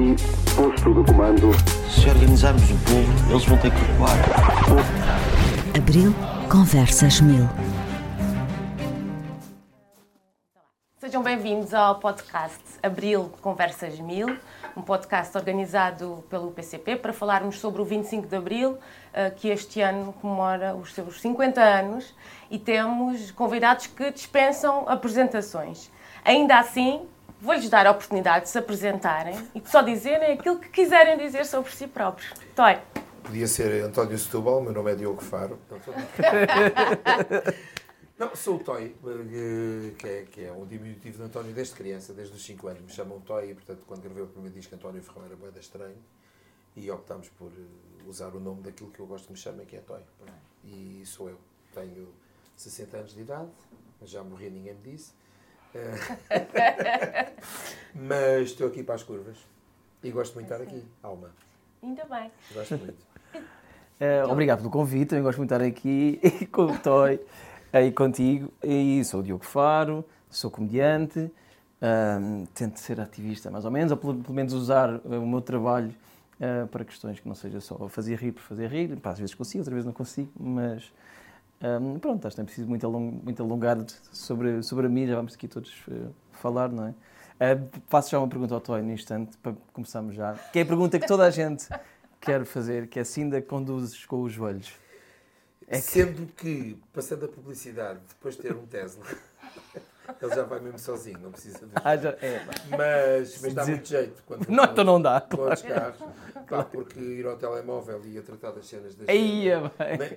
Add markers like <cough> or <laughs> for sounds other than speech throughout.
aqui, posto de comando. Se organizarmos o povo, eles vão ter que recuar. Abril Conversas Mil. Sejam bem-vindos ao podcast Abril Conversas Mil, um podcast organizado pelo PCP para falarmos sobre o 25 de Abril, eh, que este ano comemora os seus 50 anos e temos convidados que dispensam apresentações. Ainda assim, vou-lhes dar a oportunidade de se apresentarem e de só dizerem aquilo que quiserem dizer sobre si próprios. Toy. Podia ser António Setúbal, meu nome é Diogo Faro. <laughs> Não, sou o Toy, eh, que é, que é um diminutivo de António desde criança, desde os 5 anos. Me chamam Toy e, portanto, quando gravei o primeiro disco, António Ferrão era boeda estranho. E optámos por eh, usar o nome daquilo que eu gosto que me chamem, que é Toy. E sou eu. Tenho 60 anos de idade, mas já morri, ninguém me disse. Eh, <laughs> mas estou aqui para as curvas. E gosto muito de estar aqui, Alma. Ainda bem. Gosto muito. <laughs> Eh, obrigado pelo convite, também gosto muito de estar aqui <laughs> com o Toy e contigo. E sou o Diogo Faro, sou comediante, ahm, tento ser ativista mais ou menos, ou pelo, pelo menos usar eh, o meu trabalho eh, para questões que não seja só fazer rir por fazer rir. Pá, às vezes consigo, outras vezes não consigo, mas ahm, pronto, acho que não é preciso muito, along, muito alongar sobre, sobre a mim, já vamos aqui todos eh, falar, não é? Eh, faço já uma pergunta ao Toy no instante, para começarmos já, que é a pergunta que toda a gente quer fazer, que é se ainda conduzes com os joelhos. É Sendo que, passando a publicidade, depois de ter um Tesla, <laughs> ele já vai mesmo sozinho, não precisa de. Ah, já, é, Mas, mas dá dizer- muito jeito. Quando Não, então não dá, Com claro. os carros. Pá, porque ir ao telemóvel e a tratar das cenas das Aí, é.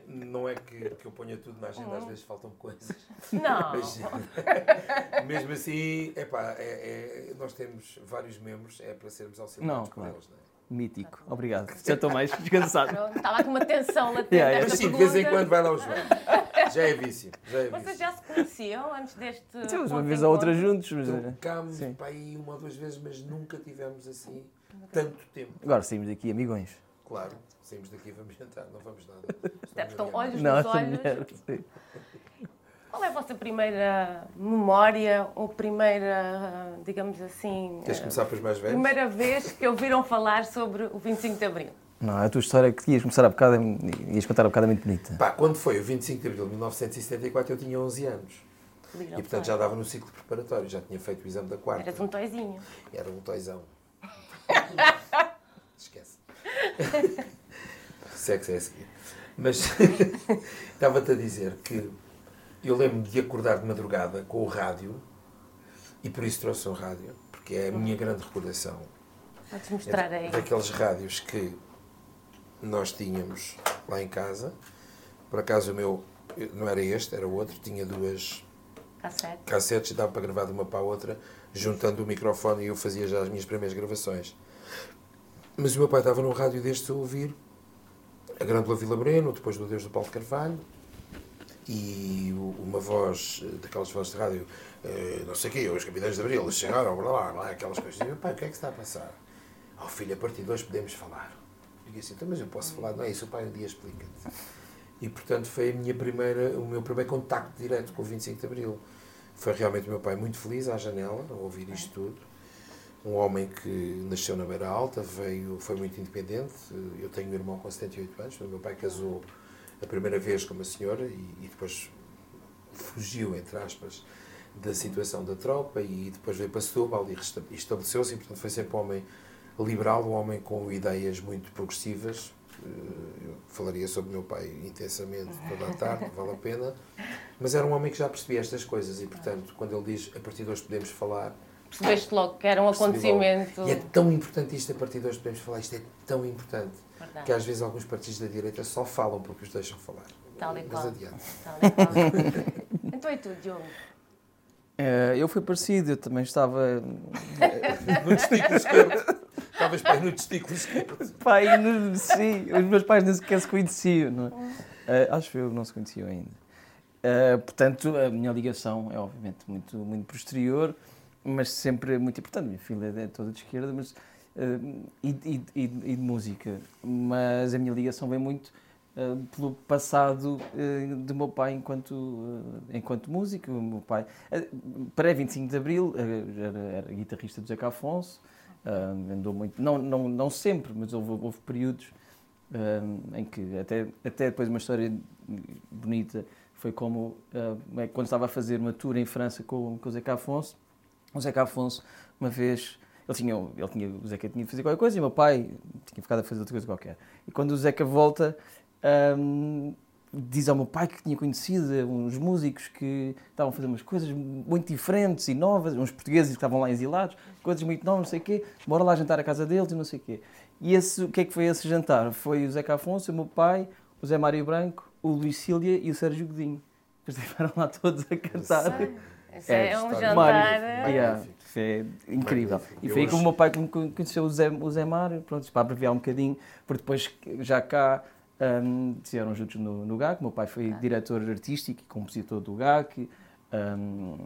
Nem- Não é que, que eu ponha tudo na agenda, às vezes faltam coisas. Não. <laughs> Mas, mesmo assim, epá, é, é, nós temos vários membros, é para sermos auxiliados Não, por claro. eles. Não é? Mítico, obrigado. Já estou mais <laughs> descansado. Estava aqui uma tensão <laughs> latente Yeah, yeah. Mas sim, de vez em quando vai lá o João. Já é vício. Já é Vocês vício. já se conheciam antes deste. Temos uma vez de ou outra juntos, mas eh, Trocámos sim. para aí uma ou duas vezes, mas nunca tivemos assim tanto tempo. agora saímos daqui amigões. Claro, saímos daqui, vamos jantar, não vamos nada. Até porque estão olhos Não, nos olhos. sim. Qual é a vossa primeira memória ou primeira, digamos assim, Queres começar pelos mais velhos? primeira vez que ouviram falar sobre o 25 de Abril? Não, a tua história que ias começar a bocado, é- ias contar a bocado é muito bonita. Pá, quando foi o 25 de abril de 1974, eu tinha 11 anos. Liga E portanto já dava no ciclo preparatório, já tinha feito o exame da quarta. Eras um toizinho. Era um toizão. <laughs> Esquece. Sexo é a seguir. Mas <laughs> estava-te a dizer que eu lembro-me de acordar de madrugada com o rádio e por isso trouxe um rádio, porque é a minha grande recordação. Podes mostrar aí. Daqueles rádios que nós tínhamos lá em casa. Por acaso o meu não era este, era outro, tinha duas Cassete. cassetes e dava para gravar de uma para a outra, juntando o microfone e eu fazia já as minhas primeiras gravações. Mas o meu pai estava num rádio destes a ouvir a Grândola Vila Breno, depois do Deus do Paulo Carvalho, e uma voz, eh, daquelas vozes de rádio, eh, não sei o quê, os Capitães de Abril chegaram, blá blá blá, aquelas coisas. E eu, pai, o que é que se está a passar? Oh filho, a partir de hoje podemos falar. Disse assim, então, mas eu posso falar, não é isso, o pai um dia explica-te. E portanto foi a minha primeira, o meu primeiro contacto direto com o 25 de Abril. Foi realmente o meu pai muito feliz à janela, a ouvir isto tudo. Um homem que nasceu na Beira Alta, veio, foi muito independente. Eu tenho um irmão com 78 anos, o meu pai casou a primeira vez com uma senhora e, e depois fugiu, entre aspas, da situação da tropa e depois veio para Setúbal e e estabeleceu-se e, portanto, foi sempre um homem liberal, um homem com ideias muito progressivas. Eh, Eu falaria sobre o meu pai intensamente toda a tarde, vale a pena. Mas era um homem que já percebia estas coisas e, portanto, quando ele diz a partir de hoje podemos falar, Percebeste logo que era um percebi logo. acontecimento. E é tão importante isto, a partir de hoje podemos falar, isto é tão importante Verdade. que às vezes alguns partidos da direita só falam porque os deixam falar. Tal e Mas qual. adiante. Tal e qual. <laughs> então e tu, Diogo? Eh, eu fui parecido, eu também estava. <laughs> Esquerdo. Estavas bem no testículo esquerdo. No- sim, os meus pais nem sequer se conheciam, não é? Eh, acho eu que não se conheciam ainda. Eh, portanto, a minha ligação é obviamente muito, muito posterior, mas sempre muito importante. Minha filha é toda de esquerda, mas. eh, e, e- e- de música. Mas a minha ligação vem muito eh, pelo passado eh, do meu pai enquanto, eh, enquanto músico. O meu pai, eh, pré-25 de Abril, era, era guitarrista do Zeca Afonso, Uh, andou muito, não, não, não sempre, mas houve, houve períodos em que, até, até depois uma história bonita, foi como uh, quando estava a fazer uma tour em França com, com o Zeca Afonso. O Zeca Afonso, uma vez, ele tinha, ele tinha, o Zeca tinha de fazer qualquer coisa e o meu pai tinha ficado a fazer outra coisa qualquer. E quando o Zeca volta, um, diz ao meu pai que tinha conhecido uns músicos que estavam a fazer umas coisas muito diferentes e novas, uns portugueses que estavam lá exilados, coisas muito novas, não sei o quê, bora lá jantar à casa deles e não sei o quê. E esse, o que é que foi esse jantar? Foi o Zeca Afonso, o meu pai, o Zé Mário Branco, o Luís Cília e o Sérgio Godinho. Depois <laughs> estiveram lá todos a cantar. Isso é, é um jantar. Yeah, é incrível. Magnífico. E foi aí que o meu pai conheceu o Zé, o Zé Mário, pronto, para abreviar um bocadinho, porque depois já cá um, estiveram juntos no, no GAC. Meu pai foi ah. diretor artístico e compositor do GAC. Um,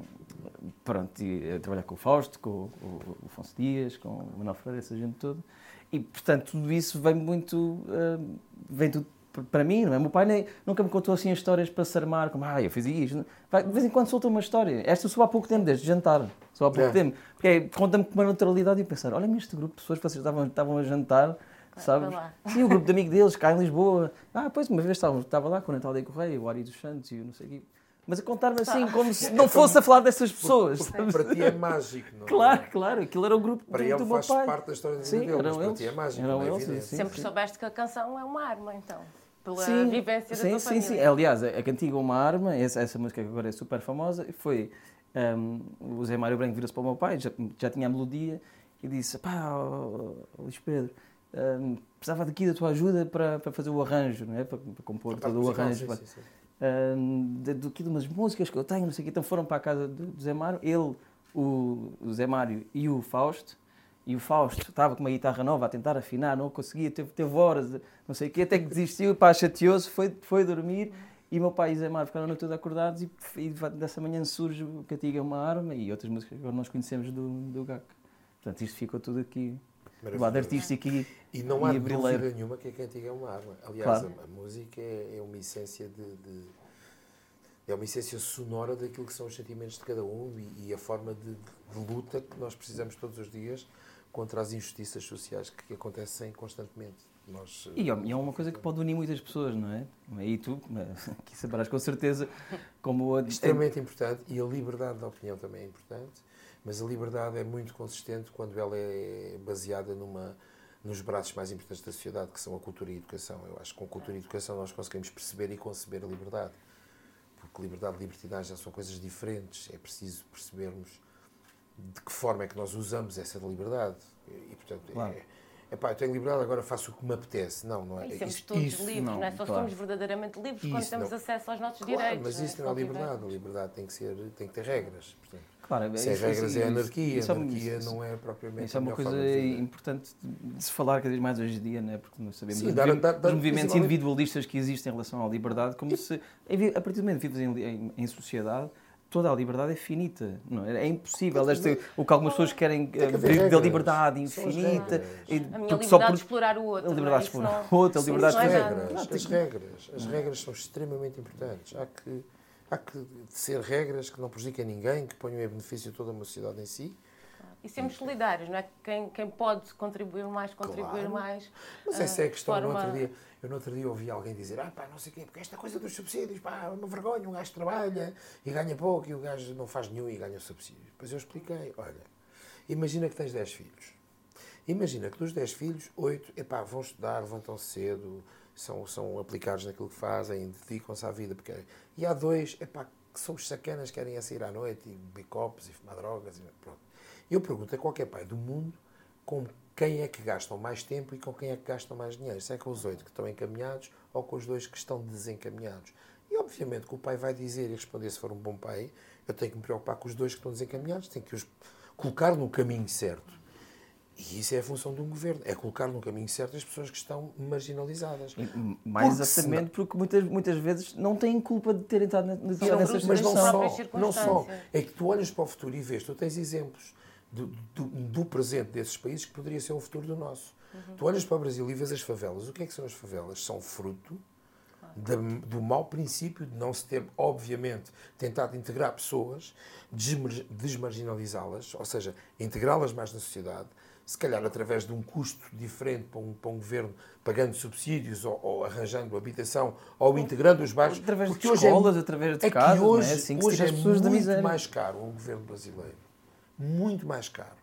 pronto, e a trabalhar com o Fausto, com o, Afonso Dias, com o Manuel Freire, essa gente toda. E, portanto, tudo isso vem muito. Uh, vem tudo para mim, não é? Meu pai nem, nunca me contou assim histórias para se armar, como, ah, eu fiz isto. Vai, de vez em quando solta uma história. Esta só há pouco tempo, desde jantar. Só há pouco é. tempo. Porque é, conta-me com uma naturalidade e pensar, olha, este grupo de pessoas, vocês estavam, estavam a jantar, sabes? Sim, o grupo de amigos deles, cá em Lisboa. Ah, pois, uma vez estava, estava lá com o Natal de Correia, o Ari dos Santos e o não sei o quê. Mas a contar-me assim, como se não fosse a falar dessas pessoas. Porque, para ti é mágico, não é? Claro, claro. Aquilo era o grupo para do, ele do meu pai. parte da história sim, dele, mas para ti é mágico, eram é eles, sim, Sempre sim. soubeste que a canção é uma arma, então. Pela sim, vivência sim, da tua sim, família. Sim, Aliás, a Cantiga é uma arma, essa, essa música que agora é super famosa, foi... Um, o Zé Mário Branco vira-se para o meu pai, já, já tinha a melodia, e disse, pá, Luís Pedro, um, precisava daqui da tua ajuda para, para fazer o arranjo, não é? para, para compor todo o arranjo. Sim, sim, sim um, de, de, de umas músicas que eu tenho, não sei o quê. Então foram para a casa do, do Zé Mário, ele, o, o, Zé Mário e o Fausto. E o Fausto estava com uma guitarra nova a tentar afinar, não conseguia, teve, teve horas, não sei o quê, até que desistiu, pá, chateou-se, foi, foi dormir. E meu pai e Zé Mário ficaram a noite toda acordados e, e, dessa manhã surge o Catiga é uma arma e outras músicas que agora nós conhecemos do, do GAC. Portanto, isto ficou tudo aqui do lado artístico e E não há dúvida nenhuma que a cantiga é uma arma. Aliás, claro. a, a, música é, é, uma essência de, de, é uma essência sonora daquilo que são os sentimentos de cada um e, e a forma de, de, luta que nós precisamos todos os dias contra as injustiças sociais que, que acontecem constantemente. Nós, e, e é uma coisa que pode unir muitas pessoas, não é? E tu, <laughs> que saberás com certeza como... A... Extremamente importante e a liberdade de opinião também é importante mas a liberdade é muito consistente quando ela é baseada numa, nos braços mais importantes da sociedade, que são a cultura e a educação. Eu acho que com cultura e educação nós conseguimos perceber e conceber a liberdade. Porque liberdade e libertinagem já são coisas diferentes. É preciso percebermos de que forma é que nós usamos essa liberdade. E, portanto, claro. é, epá, eu tenho liberdade, agora faço o que me apetece. Não, não é. E somos todos isso, livres, não, não é? Só claro. somos verdadeiramente livres isso quando temos não. acesso aos nossos claro, direitos. Mas isso não é, não é liberdade. A liberdade tem que, ser, tem que ter regras. Portanto, Claro, Sem regras é anarquia, isso, anarquia isso, não é propriamente Isso é uma coisa importante de se falar cada vez mais hoje em dia, não é? porque nós sabemos Sim, dar, dar, dar, os movimentos individualistas que existem em relação à liberdade, como e... se, a partir do momento que vives em, em, em, sociedade, toda a liberdade é finita, não é? É impossível, este, o que algumas pessoas querem eh, da liberdade infinita. E, a minha liberdade por, de explorar o outro. A liberdade de explorar o outro, a liberdade de... As regras, as regras, as regras são extremamente importantes. Há que há que ser regras que não prejudiquem ninguém, que ponham em benefício toda uma sociedade em si. E sermos solidários, não é? Quem, quem pode contribuir mais, contribuir claro. mais. Mas essa é a questão. Forma... No outro dia, eu no outro dia ouvi alguém dizer: ah, pá, não sei o quê, porque esta coisa dos subsídios, pá, é uma vergonha. Um gajo trabalha e ganha pouco e o gajo não faz nenhum e ganha subsídios. Depois eu expliquei: olha, imagina que tens 10 filhos. Imagina que dos 10 filhos, 8 epá, vão estudar, levantam cedo, são, são aplicados naquilo que fazem, dedicam-se à vida. Porque... E há dois epá, que são os sacanas, querem é sair à noite e beber copos e fumar drogas. E pronto. Eu pergunto a qualquer pai do mundo com quem é que gastam mais tempo e com quem é que gastam mais dinheiro. Se é com os oito que estão encaminhados ou com os dois que estão desencaminhados. E obviamente que o pai vai dizer e responder se for um bom pai, eu tenho que me preocupar com os dois que estão desencaminhados, tenho que os colocar no caminho certo. E isso é a função de um governo, é colocar no caminho certo as pessoas que estão marginalizadas. Mais porque exatamente senão... porque muitas, muitas vezes não têm culpa de terem estado nessas Mas não só, não só. É que tu olhas para o futuro e vês, tu tens exemplos do, do, do presente desses países que poderia ser o futuro do nosso. Uhum. Tu olhas para o Brasil e vês as favelas. O que é que são as favelas? São fruto da- do mau princípio de não se ter, obviamente, tentado integrar pessoas, desmar- desmarginalizá-las, ou seja, integrá-las mais na sociedade, se calhar através de um custo diferente para um, para um governo, pagando subsídios ou, ou arranjando habitação ou integrando os bairros. Através de porque hoje é- escolas, através de é casas, é? hoje, Assim que se hoje é muito mais caro ao governo brasileiro, muito mais caro,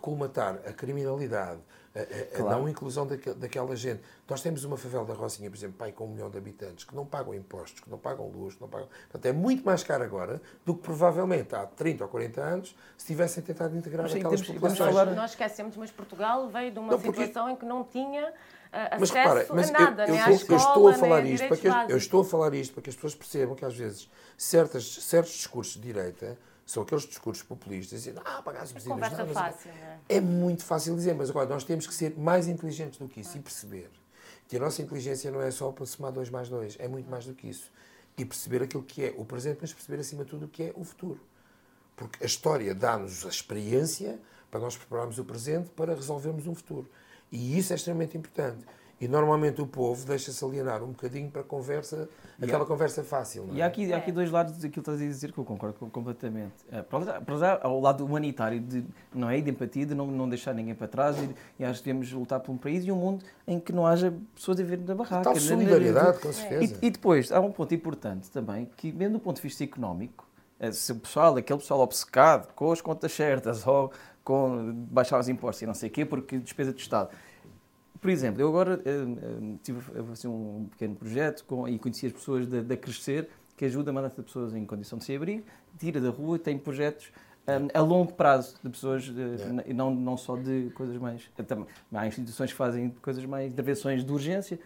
colmatar a criminalidade, a, a- a Claro. não inclusão daque- daquela gente. Nós temos uma favela da Rocinha, por exemplo, pai, com um milhão de habitantes, que não pagam impostos, que não pagam luz, que não pagam... Portanto, é muito mais caro agora do que provavelmente há 30 ou 40 anos se tivessem tentado integrar sim, aquelas temos- populações. falar- Nós esquecemos, mas Portugal veio de uma Não, porque- situação em que não tinha ah, Mas acesso repara, mas a eu- nada, eu, estou, escola, eu estou a falar isto para que, eu estou a falar isto para que as pessoas percebam que às vezes certas, certos discursos de direita são aqueles discursos populistas dizendo ah, pagar as conversa não, mas- fácil, não é? É muito fácil dizer, mas agora nós temos que ser mais inteligentes do que isso e perceber que a nossa inteligência não é só para somar 2 mais 2, é muito mais do que isso. E perceber aquilo que é o presente, mas perceber acima de tudo o que é o futuro. Porque a história dá-nos a experiência para nós prepararmos o presente para resolvermos um futuro. E isso é extremamente importante. E normalmente o povo deixa-se alienar um bocadinho para a conversa, aquela conversa fácil. Não é? E há aqui, há aqui dois lados daquilo que estás a dizer que eu concordo com- completamente. Eh, Para já, ao lado humanitário, de, não é? E de empatia, de não, não deixar ninguém para trás. E, e acho que devemos lutar por um país e um mundo em que não haja pessoas a viver na barraca. Tal solidariedade, com certeza. E, e depois, há um ponto importante também, que mesmo do ponto de vista económico, eh, se o pessoal, aquele pessoal obcecado com as contas certas ou com baixar os impostos e não sei o quê, porque despesa do Estado. Por exemplo, eu agora eh, eh, tive fazer um pequeno projeto com, e conheci as pessoas da, da Crescer, que ajuda a mandar pessoas em condição de sem-abrigo, tira da rua, tem projetos eh, a longo prazo de pessoas, eh, e não, não só de coisas mais. eh, tam- Há instituições que fazem coisas mais, intervenções de urgência,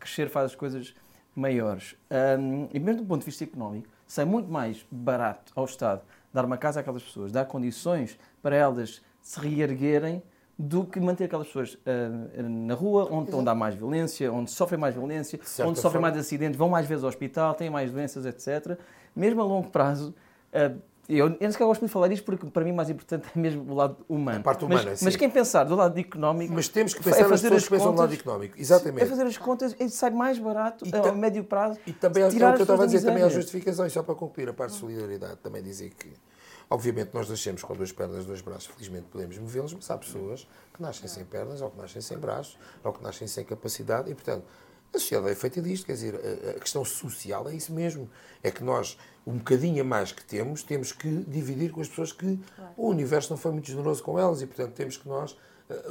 Crescer faz as coisas maiores. Um, e mesmo do ponto de vista económico, sai muito mais barato ao Estado dar uma casa àquelas pessoas, dar condições para elas se reerguerem, do que manter aquelas pessoas ah, na rua, onde, onde há mais violência, onde sofrem mais violência, onde sofrem forma- mais acidentes, vão mais vezes ao hospital, têm mais doenças, etc. Mesmo a longo prazo, ah, eu, eu sequer gosto de falar isto porque para mim o mais importante é mesmo o lado humano. A parte mas, humana, sim. mas quem pensar do lado económico. Mas temos que é pensar nas fazer pessoas as que pensam do lado económico. Exatamente. É fazer as contas e sai mais barato E a médio prazo. E também é o que tirar eu estava a dizer, também há justificações, só para concluir a parte de solidariedade, também dizer que, obviamente, nós nascemos com duas pernas, dois braços, felizmente podemos movê-los, mas há pessoas que nascem sem pernas, ou que nascem sem braços, ou que nascem sem capacidade, e, portanto, a sociedade é feita disto, quer dizer, a, questão social é isso mesmo. É que nós, um bocadinho a mais que temos, temos que dividir com as pessoas que o universo não foi muito generoso com elas, e, portanto, temos que nós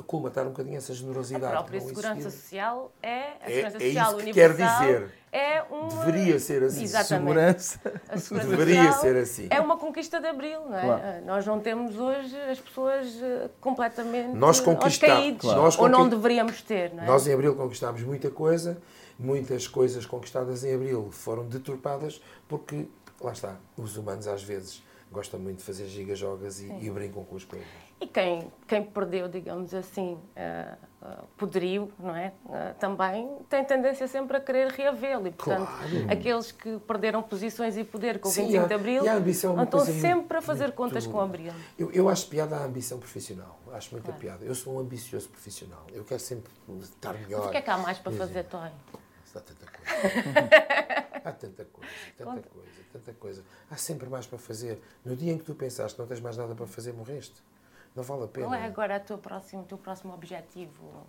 colmatar um bocadinho essa A generosidade. própria não segurança existir. social é a É- segurança é isso social que quer universal. dizer. É uma... Deveria ser assim. Exatamente. Segurança. A segurança <laughs> Deveria ser assim. É uma conquista de abril, não é? Claro. Eh, Nós não temos hoje as pessoas eh, completamente Nós caídos, Claro. Nós ou não conqui- deveríamos ter, não é? Nós em Abril conquistámos muita coisa, muitas coisas conquistadas em Abril foram deturpadas porque, lá está, os humanos às vezes gostam muito de fazer gigajogas e, e brincam com as coisas. E quem, quem perdeu, digamos assim, eh, eh, poderio, não é? Eh, também tem tendência sempre a querer reavê-lo. E, portanto, Claro. aqueles que perderam posições e poder com o Sim, 25 há- de Abril a é estão coisa sempre a fazer muito- contas com Abril. Eu, eu acho piada a ambição profissional. Acho muita piada. Eu sou um ambicioso profissional. Eu quero sempre estar melhor. O que é que há mais para fazer, Toy? Há tanta coisa. há tanta coisa, tanta coisa, tanta coisa. Há sempre mais para fazer. No dia em que tu pensaste que não tens mais nada para fazer, morreste. Não vale a pena. Qual é agora a tua próximo, o teu próximo objetivo?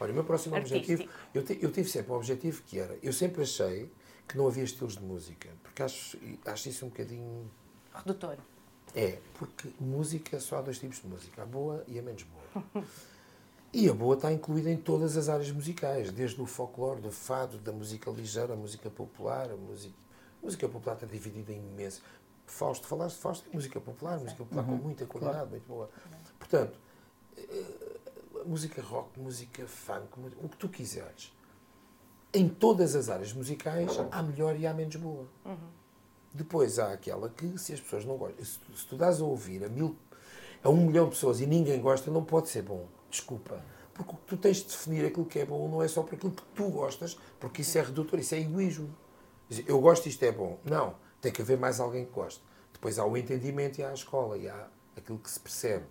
Olha, o meu próximo Artístico. objetivo, eu, eu tive sempre um objetivo que era, eu sempre achei que não havia estilos de música, porque acho, acho isso um bocadinho. Redutor. É, porque música, só há dois tipos de música, a boa e a menos boa. <laughs> E a boa está incluída em todas as áreas musicais, desde o folclore, do fado, da música ligeira, a música popular, a música. A música popular está dividida em imenso. Fausto, falaste de Fausto, é música popular, música popular com muita qualidade, muito boa. Portanto, eh, música rock, música funk, o que tu quiseres. Em todas as áreas musicais há melhor e há menos boa. Depois há aquela que, se as pessoas não gostam, se, tu- se tu dás a ouvir a, mil, a um milhão de pessoas e ninguém gosta, não pode ser bom. Desculpa. Porque tu tens de definir aquilo que é bom não é só por aquilo que tu gostas, porque isso é redutor, isso é egoísmo. Eu gosto isto é bom. Não. Tem que haver mais alguém que goste. Depois há o entendimento e há a escola e há aquilo que se percebe.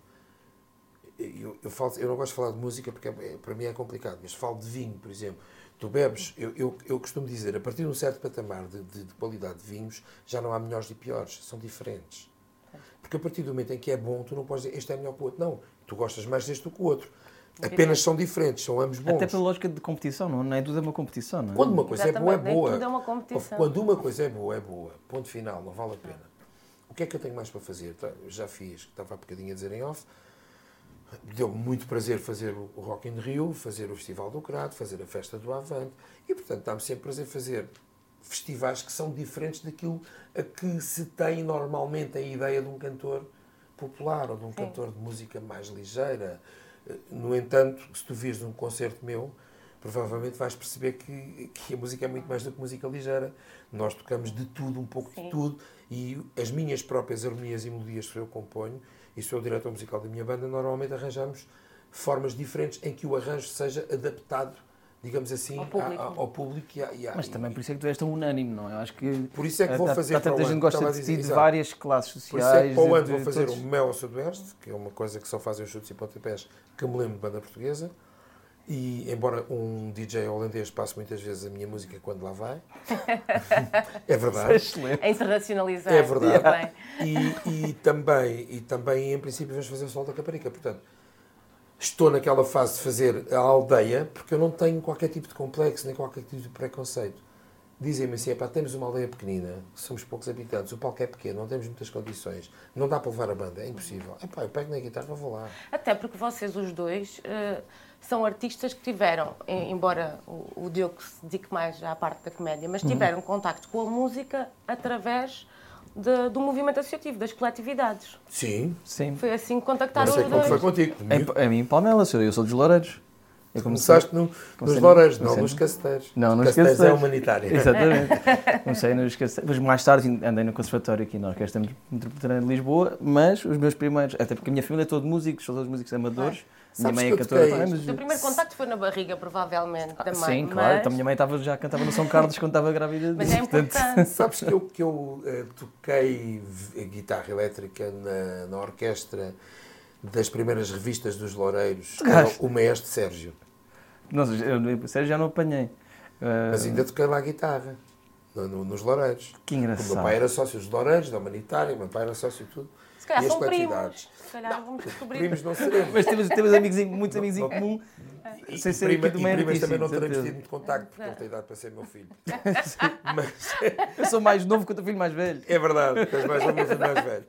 Eu, eu, falo, eu não gosto de falar de música porque é, para mim é complicado, mas falo de vinho, por exemplo. Tu bebes, eu, eu, eu costumo dizer, a partir de um certo patamar de, de, de qualidade de vinhos, já não há melhores e piores, são diferentes. Porque a partir do momento em que é bom, tu não podes dizer este é melhor que o outro. Não, tu gostas mais deste do que o outro. Apenas são diferentes, são ambos bons. Até pela lógica de competição, não, não é tudo é uma competição, não é? Quando uma coisa é boa, é Exatamente, nem boa. tudo é uma competição. Quando uma coisa é boa, é boa. Ponto final, não vale a pena. O que é que eu tenho mais para fazer? Tá, já fiz, estava há bocadinho a dizer em off. Deu-me muito prazer fazer o Rock in Rio, fazer o Festival do Crato, fazer a Festa do Avante. E, portanto, dá-me sempre prazer fazer festivais que são diferentes daquilo a que se tem normalmente a ideia de um cantor popular ou de um cantor de música mais ligeira. Eh, No entanto, se tu vires um concerto meu, provavelmente vais perceber que, que a música é muito mais do que música ligeira. Nós tocamos de tudo, um pouco de tudo, e as minhas próprias harmonias e melodias que eu componho, e sou o diretor musical da minha banda, normalmente arranjamos formas diferentes em que o arranjo seja adaptado, digamos assim, Ao público. a- a- ao público e, à- e Mas também por isso é que tu és tão unânime, não é? Eu acho que. Por isso é que vou há- fazer há para o tanta gente que gosta a de dizer, de exato. várias classes Por isso sociais. é que para o ano vou fazer todos. o Mel ao Sudoeste, que é uma coisa que só fazem os chutes e pontapés, que me lembro de banda portuguesa. E embora um DJ holandês passe muitas vezes a minha música quando lá vai, <laughs> é verdade. Excelente. É internacionalizar. É verdade. E, e também, e também, em princípio, vamos fazer o Sol da Caparica. Portanto, estou naquela fase de fazer a aldeia, porque eu não tenho qualquer tipo de complexo, nem qualquer tipo de preconceito. Dizem-me assim, epá, temos uma aldeia pequenina, somos poucos habitantes, o palco é pequeno, não temos muitas condições, não dá para levar a banda, é impossível. Epá, eu pego na guitarra e vou lá. Até porque vocês, os dois, eh, são artistas que tiveram, em- embora o, o Diogo se dedique mais à parte da comédia, mas tiveram contacto com a música através de- do movimento associativo, das coletividades. Sim, Sim. Foi assim que não contactaram sei os como dois. foi contigo. Em, a mim, Palmela, eu sou dos Loureiros. Eu comecei- Começaste no, comecei nos no- Loureiros, não nos no- Caceteiros. Não, nos Caceteiros é Caceteiros. humanitária. Exatamente. Comecei nos cacete- Mas mais tarde andei no conservatório aqui na Orquestra Metropolitana de Lisboa, mas os meus primeiros, até porque a minha família é toda de músicos, são todos músicos amadores. Minha Sabes mãe que é eu cantora. toquei- Ah, mas- O teu primeiro contacto foi na barriga, provavelmente, da mãe. Sim, claro. mas, Então a minha mãe estava, já cantava no São Carlos quando estava grávida. mas é portanto, importante. <laughs> Sabes que eu, que eu eh, toquei v- guitarra elétrica na, na orquestra das primeiras revistas dos Loureiros, que era o maestro Sérgio. Não, eu, sério, já não apanhei. Ah, Mas ainda toquei lá guitarra, no- no- nos Loureiros. Que O engraçado. meu pai era sócio dos Loureiros, da Humanitária, o meu pai era sócio de tudo. Se calhar E são primos. Se calhar vamos <laughs> descobrir. Primos não seremos. Mas temos, temos amigos, em- muitos amigos em comum, sem ser Prima, aqui do e meio primas também não teremos tido muito contacto, porque ele tem idade para ser meu filho. <laughs> Mas Eu sou mais novo que o teu filho mais velho. É verdade, tens mais novo, mas mais velho.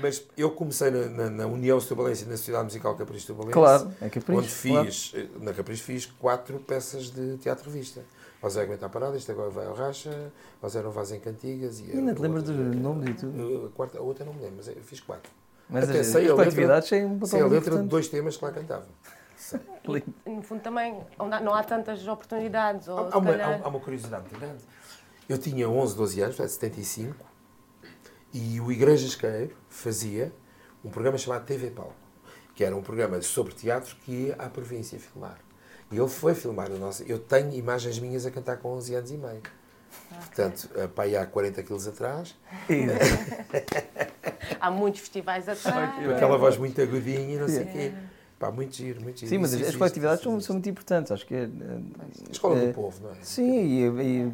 Mas eu comecei na, na, na União Setubalense e na Sociedade Musical Capricho Setubalense. Claro, é Capricho, Onde fiz, eh, na Capricho fiz quatro peças de teatro-revista. Ao Zé Aguenta a Parada, isto agora vai ao Racha, ao Zé Não Vaz em Cantigas. E Ainda a te lembras dos nomes e tudo? A, quarta, a outra não me lembro, mas eu fiz quatro. Mas Até as, sei as a letra- coletividades têm um papel Sei a letra de dois temas que lá cantava. Sei. E, no fundo, também não há tantas oportunidades. Ou, Há, uma, calhar- há- há uma curiosidade muito grande. Eu tinha 11, 12 anos, é 75, e o Igreja Esqueiro fazia um programa chamado TV Palco, que era um programa sobre teatro que ia à província filmar. E ele foi filmar nossa. Eu tenho imagens minhas a cantar com 11 anos e meio. Portanto, a pai há 40 quilos atrás, <laughs> Há muitos festivais atrás. com aquela voz muito agudinha e não sei o quê. Pá, muito giro, muito giro. Sim, mas Isso as, existe, coletividades são, existe. são muito importantes, acho que é. A escola é- do povo, não é? Sim, e, e,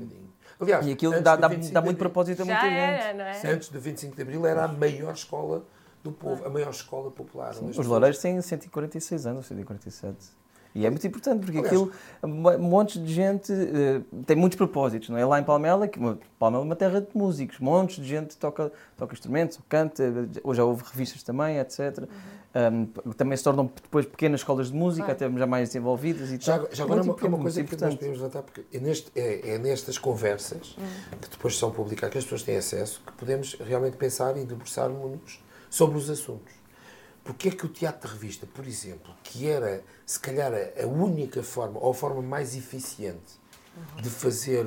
Aliás, e aquilo dá, dá, 25 dá muito propósito a muita gente. não é? Antes do 25 de Abril era a maior escola do povo, a maior escola popular. as Os Loureiros têm 146 anos, ou 147. E é muito importante, porque Aliás- aquilo, um monte de gente eh, tem muitos propósitos, não é? Lá em Palmela, que Palmela é uma terra de músicos, montes de gente toca, toca instrumentos, canta, hoje já houve revistas também, etc. Um, também se tornam depois pequenas escolas de música, Claro. até já mais desenvolvidas e Já, tal. já agora é uma, é uma coisa que nós podemos levantar, porque é, neste, é, é nestas conversas que depois são publicadas, que as pessoas têm acesso, que podemos realmente pensar e debruçarmos-nos sobre os assuntos. Porque é que o teatro de revista, por exemplo, que era se calhar a, única forma, ou a forma mais eficiente de fazer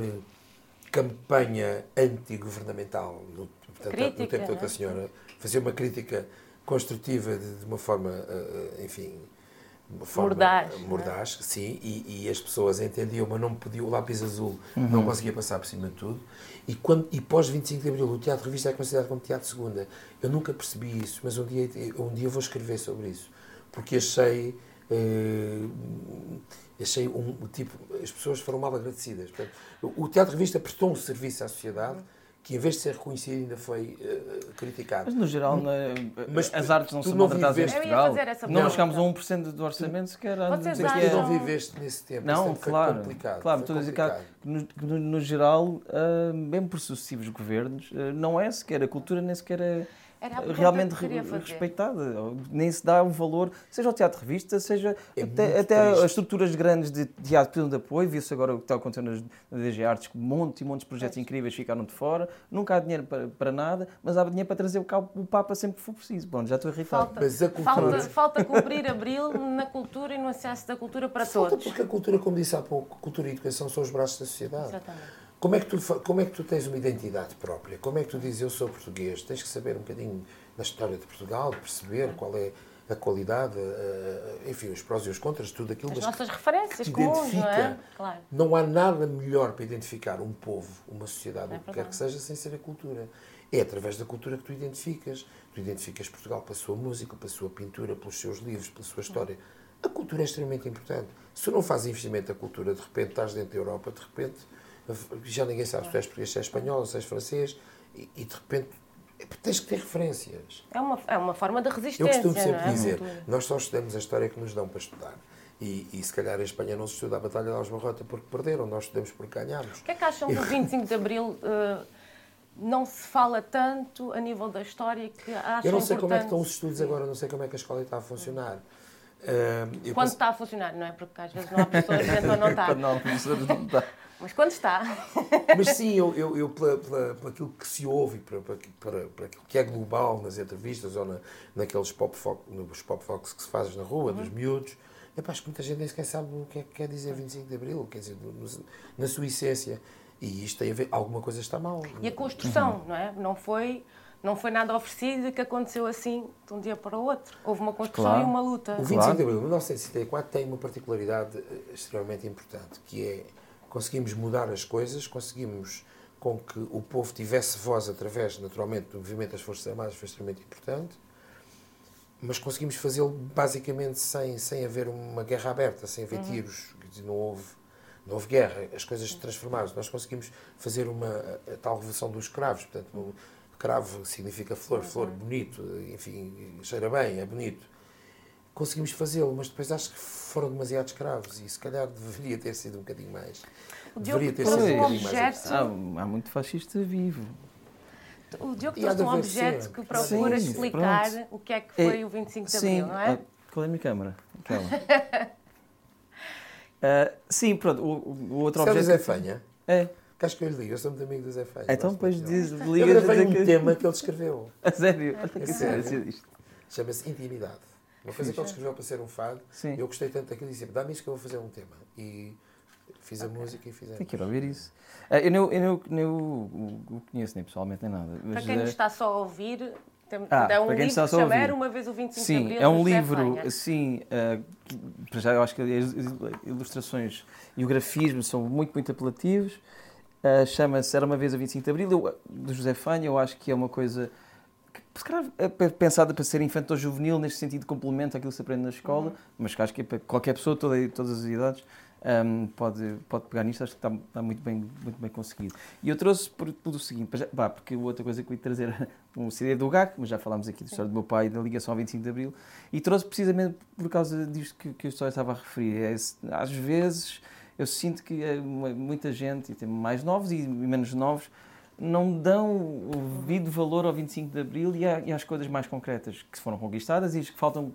campanha anti-governamental, no, portanto, Crítica, no tempo não é? da senhora, fazer uma crítica construtiva de, de uma forma, eh, eh, enfim, forma Mordaz, é? mordaz, sim, e, e as pessoas entendiam, mas não podiam, o lápis azul não conseguia passar por cima de tudo. E, quando, e pós 25 de Abril, o teatro de revista é considerado como teatro segunda. Eu nunca percebi isso, mas um dia, um dia vou escrever sobre isso. porque achei. eh, achei um, tipo. As pessoas foram mal agradecidas. Portanto, o Teatro Revista prestou um serviço à sociedade que, em vez de ser reconhecido, ainda foi eh, criticado. Mas no geral, não é- Mas as tu- artes não são maltratadas em Portugal. Não chegámos a 1% do orçamento sequer. há Vocês Mas que tu é- não viveste nesse tempo. Esse Não, tempo foi claro. complicado. claro, foi estou a dizer que, há- complicado. que no, que no- no geral, ah, mesmo por sucessivos governos, ah, não é sequer a cultura, nem sequer é Era a realmente que respeitada. Nem se dá o valor, seja ao teatro revista, seja É até, até as estruturas grandes de teatro de apoio. Viu-se agora o que está acontecendo nas- na DG Artes, que um monte e montes de projetos incríveis ficaram de fora. Nunca há dinheiro para, para nada, mas há dinheiro para trazer o, cabo- o Papa sempre que for preciso. Bom, já estou irritado. Falta, Mas a cultura- falta, falta cumprir abril na cultura e no acesso da cultura para Falta todos. porque a cultura, como disse há pouco, cultura e educação são os braços da sociedade. Exatamente. Como é, que tu, como é que tu tens uma identidade própria? Como é que tu dizes eu sou português? Tens que saber um bocadinho da história de Portugal, perceber qual é a qualidade, eh, enfim, os prós e os contras, tudo aquilo. As nossas referências te comuns, não é? Claro. Não há nada melhor para identificar um povo, uma sociedade, É o que quer que seja, sem ser a cultura. É através da cultura que tu identificas. Tu identificas Portugal pela sua música, pela sua pintura, pelos seus livros, pela sua história. A cultura é extremamente importante. Se tu não fazes investimento na cultura, de repente estás dentro da Europa, de repente já ninguém sabe se tu és português, se és espanhol, se és francês, e, e de repente é porque tens que ter referências. É uma, é uma forma de Eu resistência, costumo não sempre é? dizer, nós só estudamos a história que nos dão para estudar. E, e se calhar em Espanha não se estuda a Batalha de Aljubarrota porque perderam, nós estudamos porque ganhámos. O que é que acham do 25 <laughs> de Abril eh, não se fala tanto a nível da história que acham Eu não sei como é que estão importante? os estudos agora, não sei como é que a escola está a funcionar. Eu Quando penso- está a funcionar, não é? Porque às vezes não há pessoas dentro <laughs> ou não está. Para não, professores, não dá. Mas quando está, Mas sim, eu, eu, eu pela, pela, pela aquilo que se ouve, para, para, para, para aquilo que é global nas entrevistas ou na, naqueles pop fox, nos pop fox que se fazem na rua, dos miúdos, é pá, acho que muita gente nem sequer sabe o que é que quer dizer 25 de Abril, quer dizer, no- na sua essência. E isto tem a ver, alguma coisa está mal. e a construção, não é? Não foi, não foi nada oferecido e que aconteceu assim de um dia para o outro. Houve uma construção Claro. e uma luta. O 25 Claro. de Abril de 1974 tem uma particularidade eh, extremamente importante, que é conseguimos mudar as coisas, conseguimos com que o povo tivesse voz através, naturalmente, do movimento das Forças Armadas, foi extremamente importante, mas conseguimos fazê-lo basicamente sem, sem haver uma guerra aberta, sem haver tiros, quer dizer, não houve, não houve guerra, as coisas se transformaram. Nós conseguimos fazer uma a tal revolução dos cravos, portanto, cravo significa flor, flor bonito, enfim, cheira bem, é bonito conseguimos fazê-lo, mas depois acho que foram demasiado escravos e se calhar deveria ter sido um bocadinho mais. O Diogo Deveria ter trouxe sido um bocadinho mais. objeto. Há, há muito fascista vivo. O Diogo trouxe de um objeto sempre. que procura Sim, explicar pronto. o que é que foi o 25 de sim, Abril, não é? ah, qual é a minha câmara? Aquela. <laughs> Ah, sim, pronto. O, o- outro o objeto. Zé Fanha? É. Que acho que eu lhe digo, eu sou muito amigo do Zé Fanha. Então, gosto depois diz, Eu liga gravei um que... tema que ele escreveu, <laughs> A sério? Que A sério? sério isto. chama-se Intimidade. Uma coisa que ele escreveu para ser um fado. Sim. Eu gostei tanto daquilo e disse: dá-me isso que eu vou fazer um tema. E fiz a música e fizemos. Tem que ir ouvir isso. Ah, eu nem, eu nem, o- nem o, o, o conheço, nem pessoalmente, nem nada. Para Mas, quem nos ah, está só a ouvir, tem, Ah, é um para quem livro está que só a chama. Era uma vez o 25 de Sim, Abril. é um do José livro, Fanha. assim, que, para já eu acho que as ilustrações e o grafismo são muito, muito apelativos. Ah, Chama-se Era uma vez a 25 de Abril, eu, do José Fanha, eu acho que é uma coisa se calhar, é pe- pensada para ser infantil-juvenil, neste sentido, complemento àquilo que se aprende na escola, mas que acho que é para qualquer pessoa, toda, todas as idades, ahm, pode, pode pegar nisto, acho que está, está muito, bem, muito bem conseguido. E eu trouxe por, por o seguinte, pá, porque outra coisa que eu ia trazer era um CD do GAC, mas já falámos aqui da história do meu pai, da ligação ao 25 de Abril, e trouxe precisamente por causa disto que, que eu só estava a referir. É, às vezes eu sinto que eh, mu- muita gente, e tem mais novos e menos novos, não dão o devido valor ao 25 de Abril e, à- e às coisas mais concretas que foram conquistadas e as que faltam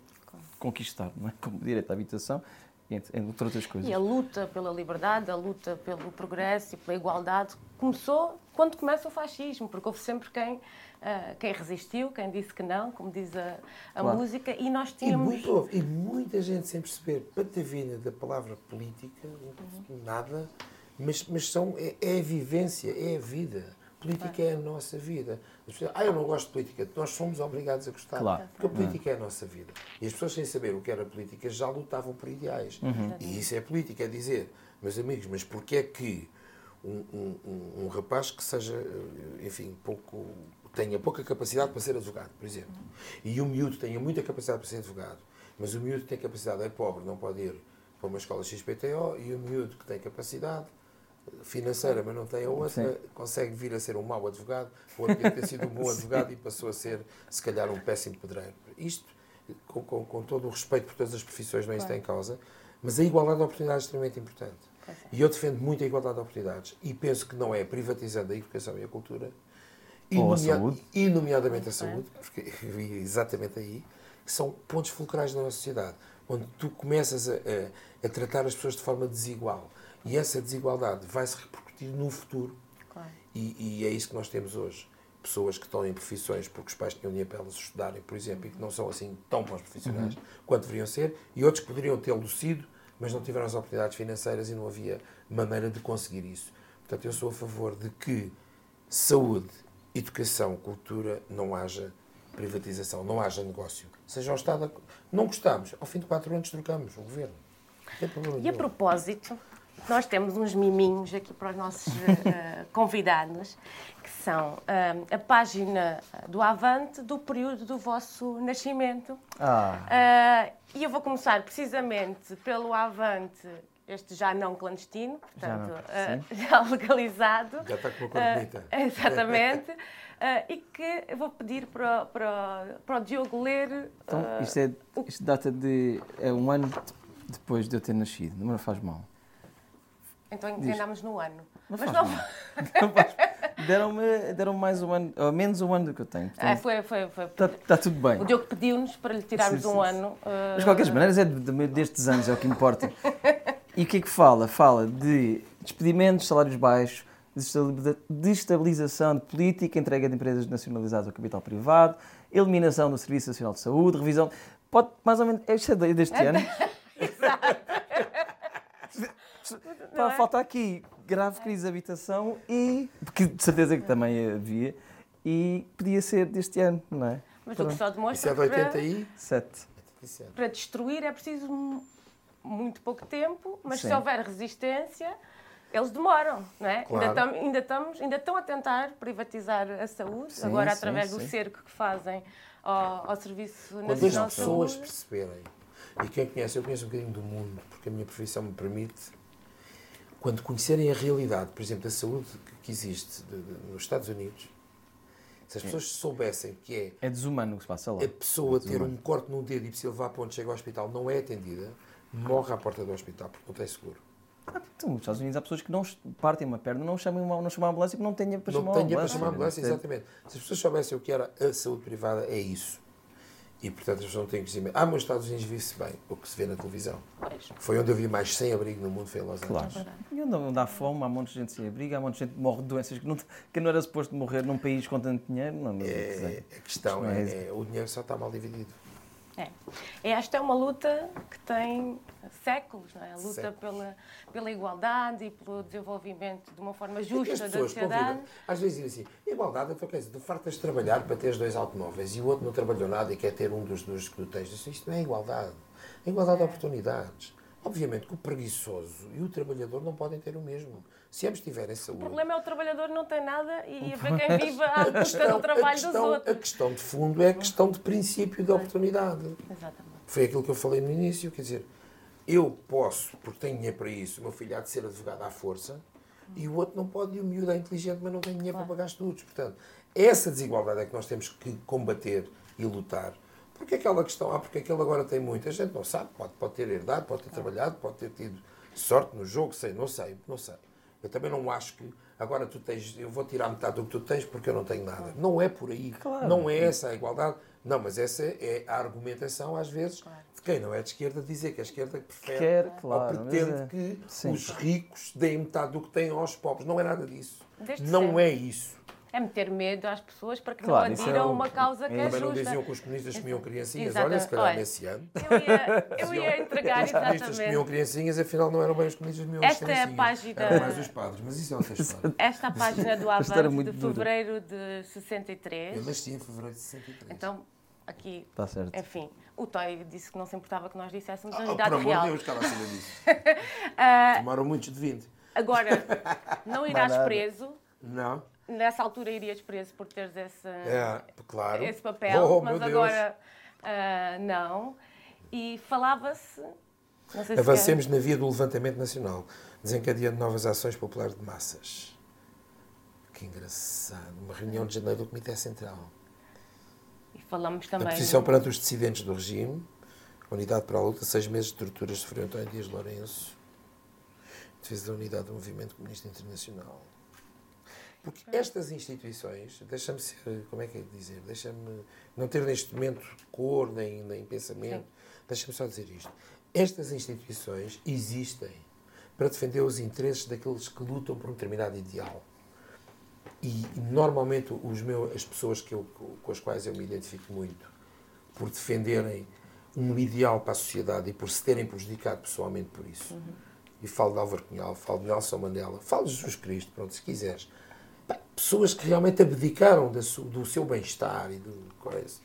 conquistar, não é? como direito à habitação, entre, entre outras coisas. E a luta pela liberdade, a luta pelo progresso e pela igualdade começou quando começa o fascismo, porque houve sempre quem, ah, quem resistiu, quem disse que não, como diz a, a Claro. música, e nós E, tínhamos. muito, e muita gente sem perceber patavina da palavra política, nada, mas, mas são, é, é a vivência, é a vida. Política é a nossa vida. As pessoas, ah, eu não gosto de política. Nós somos obrigados a gostar. Claro. Porque a política é a nossa vida. E as pessoas, sem saber o que era política, já lutavam por ideais. E isso é política, é dizer, meus amigos, mas porquê é que um, um, um, um rapaz que seja, eh, enfim, pouco, tenha pouca capacidade para ser advogado, por exemplo, e um miúdo tenha muita capacidade para ser advogado, Mas o miúdo que tem capacidade é pobre, não pode ir para uma escola XPTO e o miúdo que tem capacidade financeira, mas não tem a outra, Sim. consegue vir a ser um mau advogado, ou a ter sido um bom <laughs> advogado e passou a ser, se calhar, um péssimo pedreiro. Isto, com, com, com todo o respeito por todas as profissões, não é tem em causa, mas a igualdade de oportunidades é extremamente importante. E eu defendo muito a igualdade de oportunidades e penso que não é privatizando a educação e a cultura, e, Ou a saúde. e nomeadamente a saúde, porque <laughs> eu ia exatamente aí, que são pontos fulcrais da nossa sociedade, onde tu começas a, a- a tratar as pessoas de forma desigual. E essa desigualdade vai se repercutir no futuro. Claro. E, e é isso que nós temos hoje. Pessoas que estão em profissões porque os pais tinham dinheiro para elas estudarem, por exemplo, e que não são assim tão bons profissionais quanto deveriam ser, e outros que poderiam tê-lo sido, mas não tiveram as oportunidades financeiras e não havia maneira de conseguir isso. Portanto, eu sou a favor de que saúde, educação, cultura, não haja privatização, não haja negócio. Seja o Estado. a- Não gostamos, ao fim de quatro anos trocamos o governo. E a propósito, nós temos uns miminhos aqui para os nossos eh, convidados, que são eh, a página do Avante do período do vosso nascimento. Ah, Eh, e eu vou começar precisamente pelo Avante, este já não clandestino, Já não, portanto, <laughs> já legalizado. Já está com uma cor bonita. exatamente. Eh, e que eu vou pedir para, para, para o Diogo ler. então eh, isto, é, isto data de. É um ano de- depois de eu ter nascido, não me faz mal. Então diz. andámos no ano. Não Mas não. Não Deram-me deram mais um ano, ou menos um ano do que eu tenho. Ah, foi, foi, foi. Está tá tudo bem. O Diogo pediu-nos para lhe tirarmos Sim, um sim, ano. eh, Mas de qualquer maneira é de- de- destes anos, é o que importa. <laughs> E o que é que fala? Fala de despedimentos, salários baixos, destabilização de política, entrega de empresas nacionalizadas ao capital privado, eliminação do Serviço Nacional de Saúde, revisão. Pode, mais ou menos, isto é de- deste ano. <laughs> Pá, falta aqui grave crise de habitação e. Porque de certeza que também havia. E podia ser deste ano, não é? Mas o que só Isso demonstra é de que 80 para, destruir é preciso mu- muito pouco tempo, mas Sim. se houver resistência, eles demoram, não é? Claro. Ainda, tam- ainda estamos, ainda estão a tentar privatizar a saúde, Sim, agora sim, através do sim. cerco que fazem ao, ao Serviço Quando as Nacional de pessoas Saúde. perceberem, e quem conhece, eu conheço um bocadinho do mundo, porque a minha profissão me permite, quando conhecerem a realidade, por exemplo, da saúde que- existe de- de- nos Estados Unidos, se as pessoas soubessem que é É desumano o que se passa lá. a pessoa ter um corte num dedo e se levar para onde chega ao hospital não é atendida, morre à porta do hospital porque não tem seguro. Então, nos Estados Unidos há pessoas que não partem uma perna, não chamam, uma, não chamam a ambulância porque não têm dinheiro para não chamar a tem dinheiro para ambulância. chamar a ambulância, Portanto, exatamente. Se as pessoas soubessem o que era a saúde privada, é isso. E, portanto, as pessoas não têm conhecimento. Ah, mas nos Estados Unidos vive-se bem, o que se vê na televisão. Pois. Foi onde eu vi mais sem-abrigo no mundo, foi em Los Angeles. Claro. E onde onde há fome, há monte de gente sem abrigo, há monte de gente que morre de doenças que não, que não era suposto morrer num país com tanto dinheiro. Não, não, É, dizer, a questão é é, é, o dinheiro só está mal dividido. É. Esta é uma luta que tem séculos, não é? A luta Séculos. pela, pela igualdade e pelo desenvolvimento de uma forma as justa da sociedade. às vezes dizem assim, igualdade, então quer dizer, tu fartas de trabalhar para teres dois automóveis e o outro não trabalhou nada e quer ter um dos dois que tu tens. Isso, isto não é igualdade. É igualdade de oportunidades. Obviamente que o preguiçoso e o trabalhador não podem ter o mesmo. Se ambos tiverem O saúde. problema é o trabalhador não tem nada e ver quem vive à <laughs> custa do a trabalho dos questão, a outros. questão de fundo é a questão de princípio de oportunidade. Exatamente. Foi aquilo que eu falei no início, quer dizer, eu posso, porque tenho dinheiro para isso, o meu filho há de ser advogado à força, e o outro não pode, e o miúdo é inteligente, mas não tem dinheiro para pagar estudos. Portanto, essa desigualdade é que nós temos que combater e lutar. Porque aquela questão, ah, porque aquele agora tem muito, a gente não sabe, pode, pode ter herdado, pode ter trabalhado, pode ter tido sorte no jogo, sei, não sei, não sei. Eu também não acho que agora tu tens, eu vou tirar metade do que tu tens porque eu não tenho nada. Não é por aí. Não é essa a igualdade. Não, mas essa é a argumentação, às vezes, de quem não é de esquerda dizer que a esquerda prefere Quer, ou claro, mas pretende é- que sim. os ricos deem metade do que têm aos pobres. Não é nada disso. Desde não sempre. é isso. É meter medo às pessoas para que Claro, não isso adiram é uma causa que é, Também não justa. diziam que os comunistas comiam criancinhas. Exata- Olha, se calhar olha, nesse ano. Eu ia, eu <laughs> ia entregar Os comunistas exatamente. comiam criancinhas, afinal não eram bem os comunistas comiam Esta é a criancinhas. página- Eram mais os padres, mas isso é outra história. <laughs> Esta página do é Avante de dura. fevereiro de 63. Eu nasci em fevereiro de 63. Então, aqui, Está certo. enfim, o Toy disse que não se importava que nós disséssemos a Ah, unidade por amor real. de Deus, estava a disso. <laughs> Ah, Tomaram muitos de 20. Agora, não irás preso. Não? Nessa altura irias preso por teres esse, É, claro. esse papel, Oh, mas meu Deus. agora ah, não. e falava-se. Avancemos na via do levantamento nacional, desencadeando novas ações populares de massas. Que engraçado. Uma reunião de janeiro do Comitê Central. E falamos A também. posição perante os dissidentes do regime, Unidade para a Luta, seis meses de torturas sofreu António Dias Lourenço, defesa da unidade do Movimento Comunista Internacional. Porque estas instituições, deixa-me ser, como é que é dizer, deixa-me não ter neste momento cor nem, nem pensamento, deixa-me só dizer isto. Estas instituições existem para defender os interesses daqueles que lutam por um determinado ideal. E, normalmente os meus, as pessoas que eu, com as quais eu me identifico muito, por defenderem um ideal para a sociedade e por se terem prejudicado pessoalmente por isso. E falo de Álvaro Cunhal, falo de Nelson Mandela, falo de Jesus Cristo, pronto, se quiseres. Pessoas que realmente abdicaram do seu bem-estar e do coisa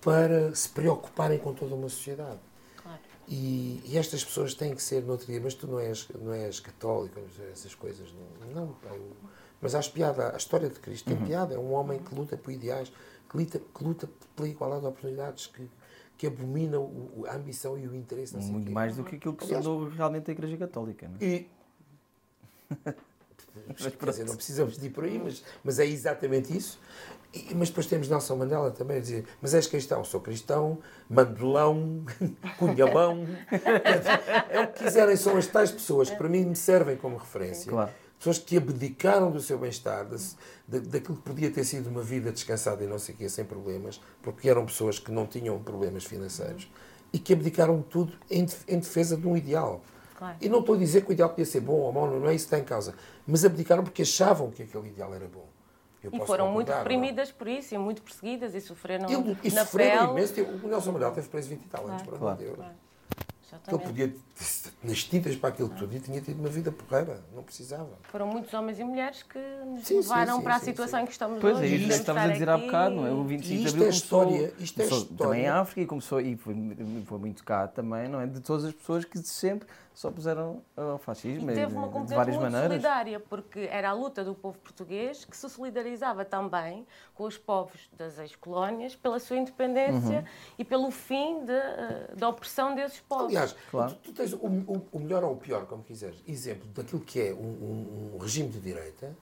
para se preocuparem com toda uma sociedade. Claro. E, e estas pessoas têm que ser, no outro dia, mas tu não és, não és católico, essas coisas. Não, não eu- mas acho piada, a história de Cristo tem piada. É um homem que luta por ideais, que luta, que luta pela igualdade de oportunidades, que, que abomina o- a ambição e o interesse. Muito mais do que aquilo que fundou realmente a Igreja Católica. Não é? E. <laughs> Quer dizer, não precisamos de ir por aí, mas, mas é exatamente isso. E- mas depois temos Nelson Mandela também a dizer: Mas és cristão? Sou cristão, mandelão, <laughs> cunhalão. <laughs> é o que quiserem, são as tais pessoas que para mim me servem como referência. Claro. Pessoas que abdicaram do seu bem-estar, da- da- daquilo que podia ter sido uma vida descansada e não sei o quê, sem problemas, porque eram pessoas que não tinham problemas financeiros e que abdicaram de tudo em, em defesa de um ideal. Claro. E não estou a dizer que o ideal podia ser bom ou mau, não é isso que está em causa. Mas abdicaram porque achavam que aquele ideal era bom. Eu E posso foram muito é? reprimidas por isso, e muito perseguidas, e sofreram Ele, e na sofreram pele. imenso. O Nelson Mandela teve preso 20 e tal anos, Claro. por amor Claro. de Deus. Claro. Ele podia ter nascidas para aquilo tudo e tinha tido uma vida porreira. Não precisava. Foram muitos homens e mulheres que nos Sim, levaram sim, para a sim, situação sim. em que estamos Pois é, hoje. isso que Podemos estavas a dizer há aqui bocado, não é? O 25 E de isto Abril é começou, história, isto é começou história. também em África e começou, e foi, foi muito cá também, não é? De todas as pessoas que sempre só puseram ao fascismo E teve uma de, várias muito maneiras. solidária, porque era a luta do povo português que se solidarizava também com os povos das ex-colónias pela sua independência Uhum. e pelo fim de, eh, da opressão desses povos. Aliás, Claro. tu, tu tens o, o- o melhor ou o pior, como quiseres, exemplo daquilo que é um, um- um regime de direita,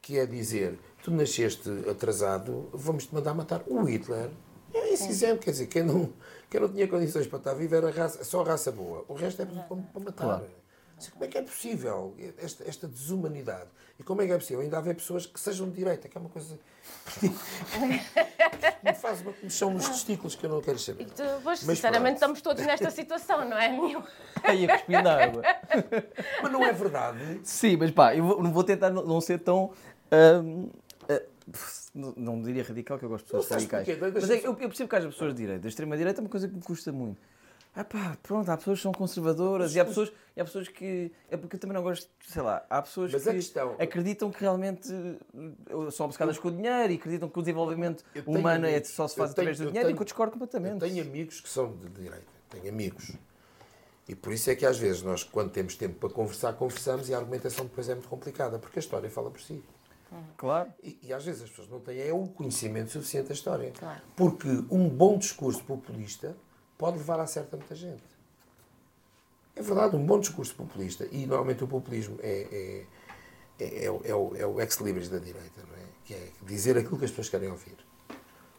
que é dizer, tu nasceste atrasado, vamos-te mandar matar. O Hitler é esse exemplo, quer dizer, quem não, quem não tinha condições para estar vivo era raça, só a raça boa. O resto é para, para matar. Claro. Assim, Como é que é possível esta, esta desumanidade? E como é que é possível ainda haver pessoas que sejam de direita, que é uma coisa que <laughs> me faz uma comichão nos testículos que eu não quero saber. E tu, pois, Mas sinceramente, pronto. estamos todos nesta situação, não é? Nenhum. <laughs> Ai, a cuspir na água. Mas não é verdade. Sim, mas pá, eu vou, não vou tentar não, ser tão. ah, não, não diria radical, que eu gosto de pessoas radicais. Mas é, eu, eu percebo que haja pessoas de direita. Da extrema-direita é uma coisa que me custa muito. Ah pá, pronto, há pessoas que são conservadoras e há pessoas, e há pessoas que. É porque eu também não gosto, sei lá, há pessoas que questão- acreditam que realmente eh, são obcecadas com o dinheiro e acreditam que o desenvolvimento Eu humano é, amigos- só se eu faz através do eu dinheiro e tenho- que eu discordo Eu completamente. tenho amigos que são de direita, tenho amigos. E por isso é que às vezes nós, quando temos tempo para conversar, conversamos e a argumentação depois é muito complicada, porque a história fala por si. Claro. E, e às vezes as pessoas não têm é o conhecimento suficiente da história. Claro. Porque um bom discurso populista pode levar a certa muita gente. É verdade, um bom discurso populista, e normalmente o populismo é, é, é, é o- é o, é o ex-libris da direita, não é? Que é dizer aquilo que as pessoas querem ouvir.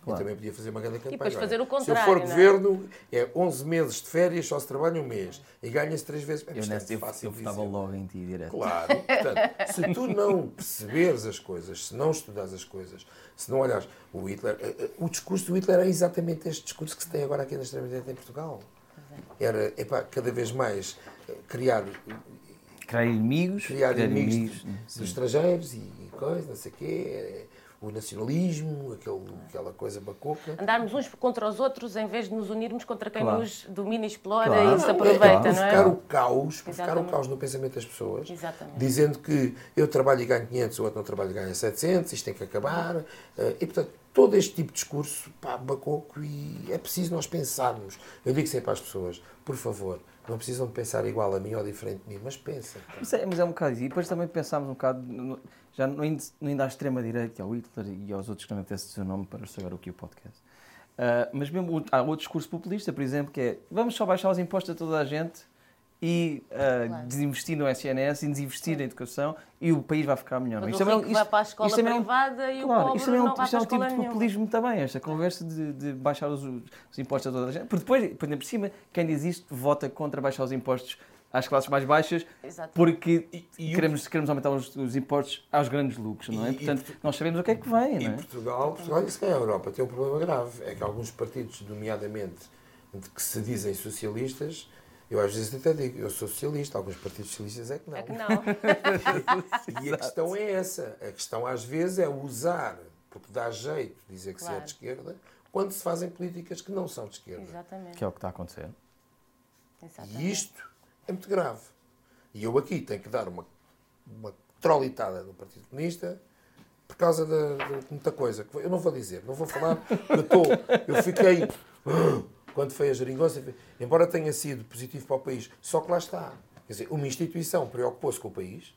Eu Claro. também podia fazer uma grande campanha. depois Olha, fazer o Se eu contrário, for não é? governo, é 11 meses de férias, só se trabalha um mês. E ganha-se três vezes. É Eu, nessa, eu, fácil eu votava dizer. logo em ti direto. Claro. <laughs> Portanto, se tu não perceberes as coisas, se não estudares as coisas, se não olhares o Hitler, eh, eh, o discurso do Hitler é exatamente este discurso que se tem agora aqui na extrema-direita em Portugal. Era, epá, cada vez mais eh, criar, Criar inimigos. criar inimigos sim. dos estrangeiros e coisas, não sei o quê, o nacionalismo, aquele, aquela coisa bacoca. Andarmos uns contra os outros em vez de nos unirmos contra quem Claro. nos domina e explora Claro. e se Não, aproveita, não provocar é? o caos, provocar o Exatamente. caos no pensamento das pessoas, Exatamente. dizendo que eu trabalho e ganho 500, o outro não trabalha e ganha 700, isto tem que acabar. eh, E, portanto, todo este tipo de discurso, pá, bacoco, e é preciso nós pensarmos. Eu digo sempre às pessoas, por favor, não precisam de pensar igual a mim ou diferente de mim, mas pensem. Mas é, mas é um bocado isso. E depois também pensámos um bocado, já não indo, não indo à extrema-direita, ao Hitler e aos outros que não apetece dizer o nome para estragar aqui o podcast. Ah, mas mesmo o- há outro discurso populista, por exemplo, que é vamos só baixar os impostos a toda a gente e ah, Claro. desinvestir no SNS e desinvestir na educação e o país vai ficar melhor. Mas Isto o também- rico vai para a escola isto também é um- privada e o Claro, pobre isto também é um, não vai isto é um tipo de nenhuma. populismo também, esta conversa de, de baixar os, os impostos a toda a gente. Porque depois, por exemplo, por cima, quem diz isto vota contra baixar os impostos às classes mais baixas Exato. porque E- e queremos, queremos aumentar os, os impostos aos grandes lucros, não é? E- e Portanto, nós sabemos o que é que vem, E não é? Portugal, Portugal isso que é a Europa, tem um problema grave. É que alguns partidos, nomeadamente, que se dizem socialistas, eu às vezes até digo, eu sou socialista, alguns partidos socialistas é que não. É que não. <laughs> E a questão é essa. A questão às vezes é usar, porque dá jeito dizer que se é Claro. de esquerda, quando se fazem políticas que não são de esquerda. Exatamente. Que é o que está a acontecer. Exatamente. E isto é muito grave. E eu aqui tenho que dar uma, uma trolitada no Partido Comunista por causa de, de muita coisa. Eu não vou dizer, não vou falar. Eu, estou, eu fiquei. <gasps> Quando foi a geringonça, embora tenha sido positivo para o país, só que lá está. Quer dizer, uma instituição preocupou-se com o país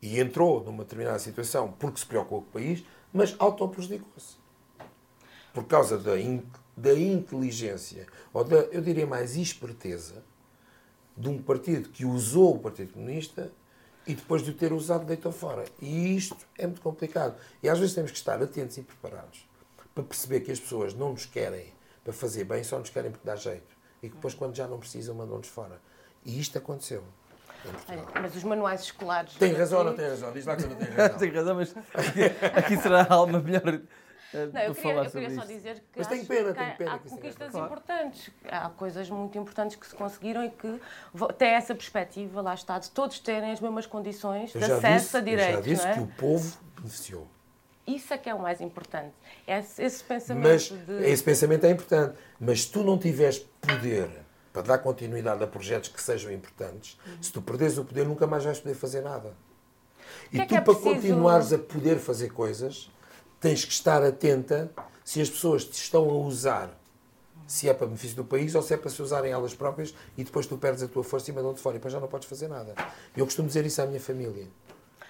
e entrou numa determinada situação porque se preocupou com o país, mas auto-prejudicou-se. Por causa da, in- da inteligência, ou da, eu diria mais, esperteza, de um partido que usou o Partido Comunista e depois de o ter usado deitou fora. E isto é muito complicado. E às vezes temos que estar atentos e preparados para perceber que as pessoas não nos querem para fazer bem, só nos querem porque dá jeito. E que depois, quando já não precisam, mandam-nos fora. E isto aconteceu. Olha, Mas os manuais escolares. Tem razão ou não tem razão? Diz lá que eu não tenho <laughs> razão. Tem razão, mas aqui será a alma melhor Não, eu queria, eu queria só dizer que Mas tenho pena, que tenho há- pena há que conquistas Claro. importantes. Há coisas muito importantes que se conseguiram e que têm essa perspectiva, lá está, de todos terem as mesmas condições Eu de acesso disse, a eu já direitos, disse não é? que o povo beneficiou. Isso é que é o mais importante. Esse, esse pensamento Mas de... esse pensamento é importante. Mas se tu não tiveres poder para dar continuidade a projetos que sejam importantes, se tu perderes o poder, nunca mais vais poder fazer nada. E que é tu, é para preciso- continuares a poder fazer coisas, tens que estar atenta se as pessoas te estão a usar, se é para benefício do país ou se é para se usarem elas próprias e depois tu perdes a tua força e mandam-te fora e depois já não podes fazer nada. Eu costumo dizer isso à minha família.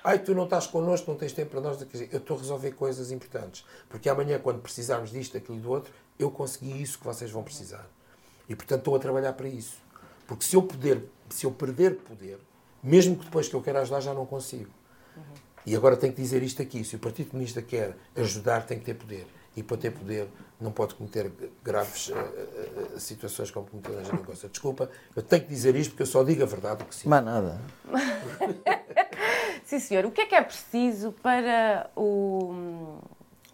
Ai, tu não estás connosco, não tens tempo para nós. Dizer, Eu estou a resolver coisas importantes. Porque amanhã, quando precisarmos disto, daquilo e do outro, eu consegui isso que vocês vão precisar. E, portanto, estou a trabalhar para isso. Porque se eu, poder, se eu perder poder, mesmo que depois que eu quero ajudar, já não consigo. E agora tenho que dizer isto aqui. Se o Partido Comunista quer ajudar, tem que ter poder. E para ter poder, não pode cometer graves eh, eh, situações como cometeu na Jeringonça. Desculpa, eu tenho que dizer isto porque eu só digo a verdade o que sinto. Mais nada. <laughs> Sim, senhor. O que é que é preciso para o,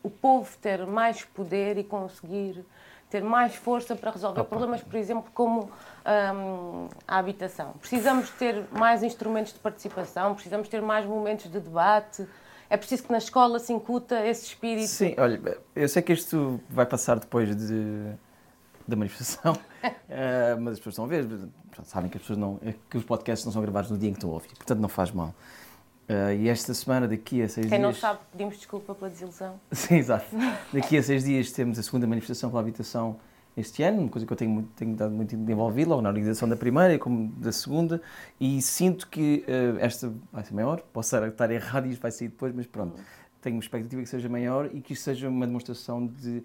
o povo ter mais poder e conseguir ter mais força para resolver problemas, por exemplo, como hum, a habitação? Precisamos ter mais instrumentos de participação, precisamos ter mais momentos de debate. É preciso que na escola se incuta esse espírito. Sim, olha, eu sei que isto vai passar depois de, da manifestação, <laughs> eh, mas as pessoas estão a ver, sabem que, as pessoas não, que os podcasts não são gravados no dia em que estão a ouvir, portanto não faz mal. Eh, e esta semana, daqui a seis Quem dias. não sabe, pedimos desculpa pela desilusão. <laughs> Sim, exato. Daqui a seis dias temos a segunda manifestação pela habitação este ano, uma coisa que eu tenho, muito, tenho estado muito envolvido, logo na organização da primeira como da segunda, e sinto que eh, esta vai ser maior, posso estar errado e isto vai sair depois, mas pronto, tenho uma expectativa que seja maior e que isto seja uma demonstração de,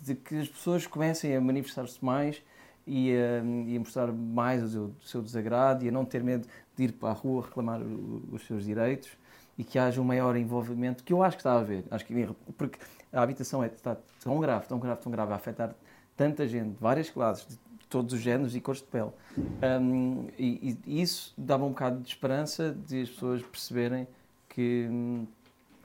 de que as pessoas comecem a manifestar-se mais e a, e a mostrar mais o seu, o seu desagrado e a não ter medo de ir para a rua reclamar os seus direitos e que haja um maior envolvimento, que eu acho que está a haver. Acho que, porque a habitação é, está tão grave, tão grave, tão grave, a afetar tanta gente, várias classes, de todos os géneros e cores de pele. Hum, e, e isso dava um bocado de esperança de as pessoas perceberem que,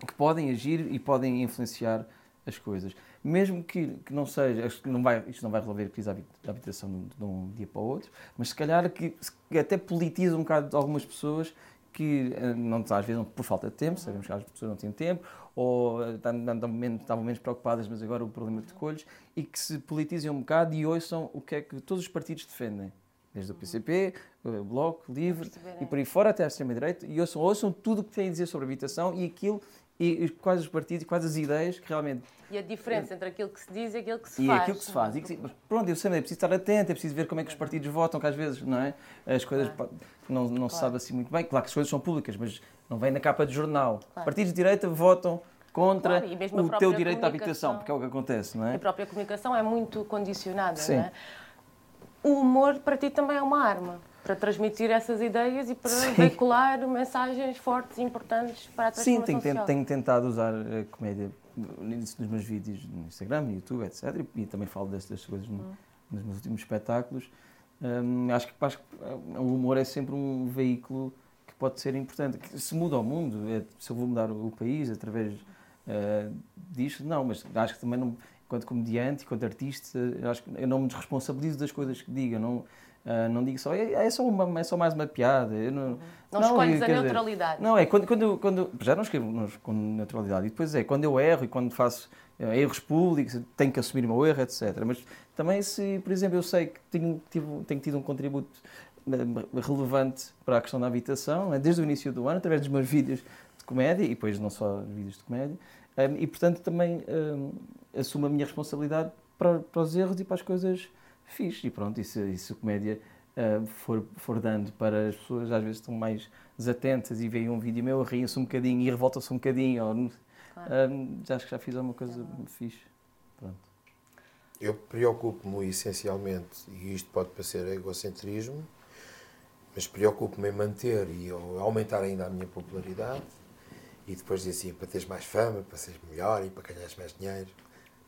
que podem agir e podem influenciar as coisas. Mesmo que, que não seja, acho que não vai, isto não vai resolver a crise da habi- da habitação de, um- de um dia para o outro, mas se calhar que, que até politiza um bocado algumas pessoas que eh, não, às vezes por falta de tempo, sabemos que as pessoas não têm tempo, ou eh, estão- estão menos- estavam menos preocupadas, mas agora o problema de colhos, e que se politizem um bocado e ouçam o que é que todos os partidos defendem. Desde o PCP, o Bloco, o Livre e por aí fora até a extrema-direita, e ouçam, ouçam tudo o que têm a dizer sobre a habitação e aquilo, e, e quais os partidos, e quais as ideias que realmente E a diferença entre aquilo que se diz e aquilo que se e faz. aquilo que se faz. E que se- pronto, eu sei, é preciso estar atento, é preciso ver como é que os partidos votam, que às vezes, não é? As coisas Claro. não, não se Claro. sabe assim muito bem. Claro que as coisas são públicas, mas não vem na capa de jornal. Claro. Partidos de direita votam contra e o teu direito à habitação, porque é o que acontece, não é? A própria comunicação é muito condicionada, Sim. não é? O humor para ti também é uma arma para transmitir essas ideias e para Sim. veicular mensagens fortes e importantes para a Sim, transformação tenho, tenho, social. tenho tentado usar a comédia no início dos meus vídeos no Instagram, no YouTube, etc. E, também falo destas coisas no- Hum. nos meus últimos espetáculos. Hum, acho, que, acho que o humor é sempre um veículo que pode ser importante. Que se muda o mundo, é- se eu vou mudar o país através eh, disto, não, mas acho que também, não, enquanto comediante, enquanto artista, acho que eu não me desresponsabilizo das coisas que digo. Eu não, ah, não digo só, é, é, só uma, é só mais uma piada. Eu não, Não escolhes a quer dizer, neutralidade. não, é quando, quando, quando. Já não escrevo com naturalidade. E depois é quando eu erro e quando faço eh, erros públicos, tenho que assumir o meu erro, etc. Mas também, se, por exemplo, eu sei que tenho, tive- tenho tido um contributo eh, relevante para a questão da habitação, né, desde o início do ano, através dos meus vídeos de comédia, e depois não só vídeos de comédia, eh, e portanto também eh, assumo a minha responsabilidade para, para os erros e para as coisas fixe. E pronto, e se, e se a comédia eh, for, for dando para as pessoas, às vezes estão mais desatentas e veem um vídeo meu, riem-se um bocadinho e revoltam-se um bocadinho, ou, não- eh, já acho que já fiz alguma coisa fixe. Pronto. Eu preocupo-me essencialmente, e isto pode parecer egocentrismo, mas preocupo-me em manter e aumentar ainda a minha popularidade e depois dizer assim, para teres mais fama, para seres melhor e para ganhares mais dinheiro.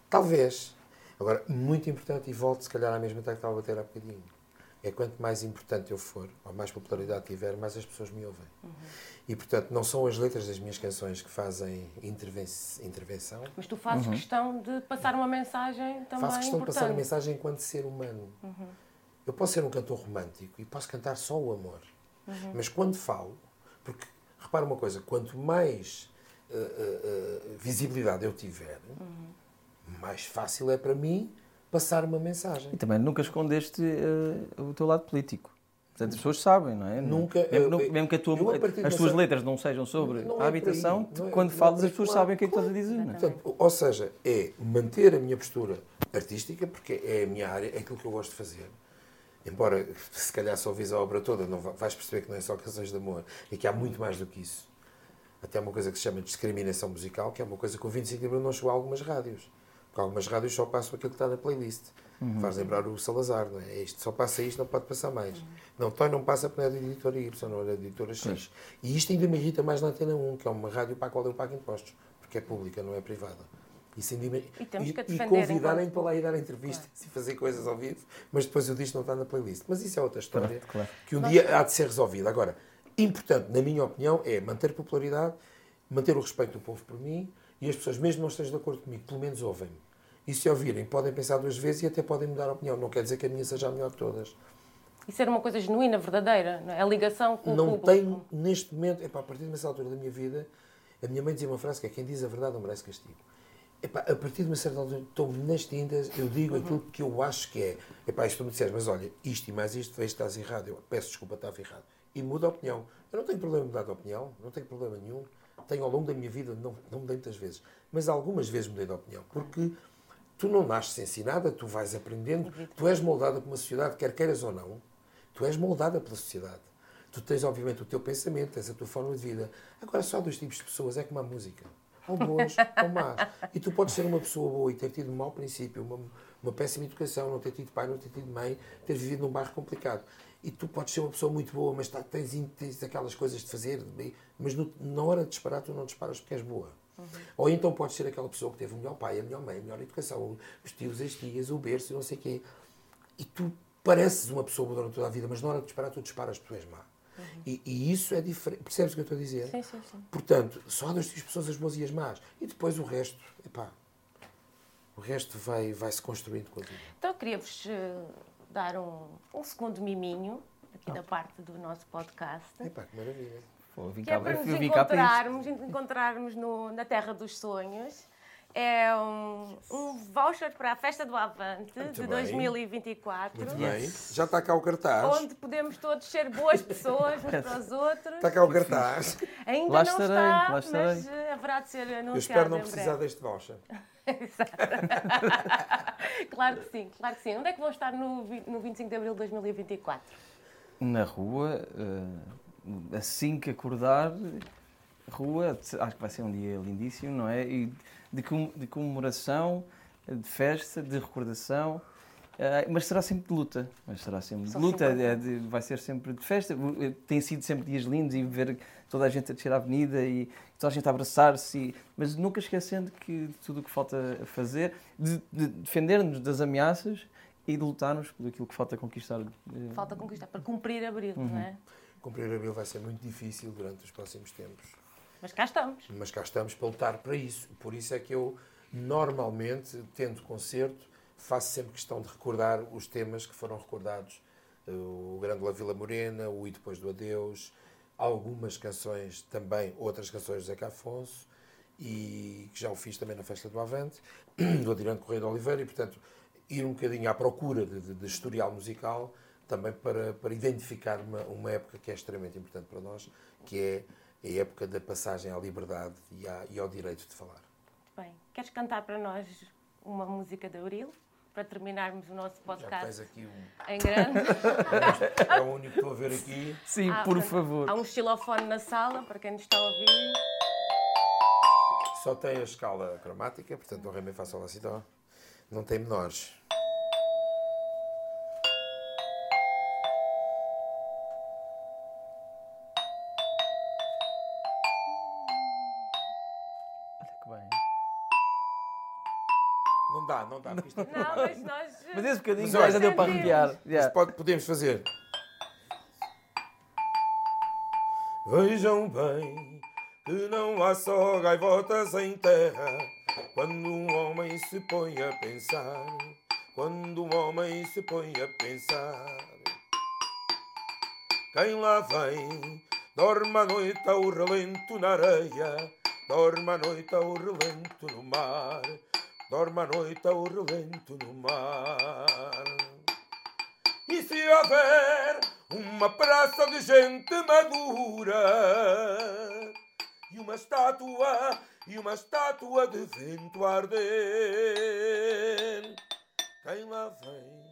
Talvez. Agora, muito importante, e volto se calhar à mesma tecla que estava a bater há bocadinho, é quanto mais importante eu for, ou mais popularidade tiver, mais as pessoas me ouvem. E, portanto, não são as letras das minhas canções que fazem interven intervenção, Mas tu fazes questão de passar uma mensagem também Faço questão de importante. passar a mensagem enquanto ser humano. Eu posso ser um cantor romântico e posso cantar só o amor. Mas quando falo, porque repara uma coisa, quanto mais eh, eh, visibilidade eu tiver, mais fácil é para mim passar uma mensagem. E também nunca escondeste eh, o teu lado político. Portanto, as pessoas sabem, não é? Nunca, Mesmo, eu- mesmo que a tua- as tuas certa- letras não sejam sobre Não é a aí, habitação, tu, é- quando é falas, as aí, pessoas claro, sabem o que é que estás a dizer. Não é? Portanto, ou seja, é manter a minha postura artística, porque é a minha área, é aquilo que eu gosto de fazer. Embora, <laughs> se calhar, só vis a obra toda, não va- vais perceber que não é só canções de amor, e que há muito mais do que isso. Até há uma coisa que se chama discriminação musical, que é uma coisa que o 25 de Abril não chegou a algumas rádios. Porque algumas rádios só passam aquilo que está na playlist. Faz lembrar o Salazar, não é? Isto só passa isto, não pode passar mais. Não, Toy não passa porque não é da editora Y, não é da editora X. E isto ainda me irrita mais na Antena 1, que é uma rádio para a qual eu pago impostos, porque é pública, não é privada. Isso ainda me... E temos que a e defender convidarem enquanto- para lá ir dar entrevistas e fazer coisas ao vivo, mas depois o disco não está na playlist. Mas isso é outra história Claro, claro. que um dia há de ser resolvida. Agora, importante, na minha opinião, é manter popularidade, manter o respeito do povo por mim e as pessoas, mesmo não estejam de acordo comigo, pelo menos ouvem-me. E se ouvirem, podem pensar duas vezes e até podem mudar a opinião. Não quer dizer que a minha seja a melhor de todas. E ser uma coisa genuína, verdadeira, não é? a ligação com o Não público. tenho, neste momento, epá, a partir dessa altura da minha vida, a minha mãe dizia uma frase que é quem diz a verdade não merece castigo. Epá, a partir de uma certa altura, estou-me nas tintas, eu digo aquilo que eu acho que é. Epá, isto tu me disseres, mas olha, isto e mais isto, vejo estás errado. Eu peço desculpa, estava errado. E mudo a opinião. Eu não tenho problema em mudar de opinião, não tenho problema nenhum. Tenho ao longo da minha vida, não, não mudei muitas vezes, mas algumas vezes mudei de opinião, porque tu não nasces ensinada, tu vais aprendendo, tu és moldada por uma sociedade, quer queiras ou não, tu és moldada pela sociedade. Tu tens, obviamente, o teu pensamento, tens a tua forma de vida. Agora, só há dois tipos de pessoas, é como a música. Ou boas ou más. E tu podes ser uma pessoa boa e ter tido um mau princípio, uma, uma péssima educação, não ter tido pai, não ter tido mãe, ter vivido num bairro complicado. E tu podes ser uma pessoa muito boa, mas tá- tens, tens aquelas coisas de fazer, mas no- na hora de disparar, tu não disparas porque és boa. Ou então podes ser aquela pessoa que teve o melhor pai, a melhor mãe, a melhor educação, os tios, as tias, o berço, não sei o quê. E tu pareces uma pessoa boa durante toda a vida, mas na hora de disparar, tu disparas tu és má. E, e isso é diferente. Percebes o que eu estou a dizer? Sim, sim, sim. Portanto, só há de pessoas, as boas e as más. E depois o resto, epá, o resto vai, vai se construindo com a vida. Então eu queria-vos eh, dar um, um segundo miminho aqui da parte do nosso podcast. Epá, que maravilha. Pô, vim Que é cá- para nos cá para isto. encontrarmos, encontrarmos no- na Terra dos Sonhos. É um, um voucher para a Festa do Avante Muito de bem. 2024. Muito bem. Já está cá o cartaz. Onde podemos todos ser boas pessoas uns para os outros. Está cá o cartaz. Ainda Lá não estarei, está, lá estarei. mas eh, haverá de ser anunciado Eu espero não precisar deste voucher. <laughs> <laughs> Claro que sim, claro que sim. Onde é que vão estar no, no 25 de Abril de 2024? Na rua, eh, assim que acordar, rua, acho que vai ser um dia lindíssimo, não é? E de, com, de comemoração, de festa, de recordação. Uh, mas será sempre de luta. Mas será sempre de luta, é de, vai ser sempre de festa. Tem sido sempre dias lindos e ver toda a gente a descer a avenida e toda a gente a abraçar-se, mas nunca esquecendo que tudo o que falta fazer, de, de defender-nos das ameaças e de lutarmos por aquilo que falta conquistar. Eh, falta conquistar, para cumprir abril, uhum. não é? Cumprir abril vai ser muito difícil durante os próximos tempos. Mas cá estamos. Mas cá estamos para lutar para isso. Por isso é que eu, normalmente, tendo concerto, faço sempre questão de recordar os temas que foram recordados. O Grande Vila Morena, o E Depois do Adeus, algumas canções também, outras canções de Zeca Afonso, e que já o fiz também na Festa do Avante, <clears throat> do Adirante Correia de Oliveira, e portanto ir um bocadinho à procura de, de, de historial musical também para, para identificar uma, uma época que é extremamente importante para nós, que é a época da passagem à liberdade e, à, e ao direito de falar. Muito bem. Queres cantar para nós uma música de Auril? para terminarmos o nosso podcast um... em grande. <laughs> é o único que estou a ver aqui. Sim, ah, por favor. Há um xilofone na sala, para quem nos está a ouvir. Só tem a escala cromática, portanto, o Ré, Mi, Fá, Sol, Lá, Si, Dó. Não tem menores. dá, não dá. Isto... É não, mas nós. Mas esse bocadinho mas, já deu para arrepiar. Yeah. Pode, podemos fazer. Vejam bem que não há só gaivotas em terra quando um homem se põe a pensar. Quando um homem se põe a pensar. Quem lá vem dorme à noite ao relento na areia, dorme à noite ao relento no mar dorme a noite ao relento no mar. E se houver uma praça de gente madura e uma estátua e uma estátua de vento arder, quem lá vem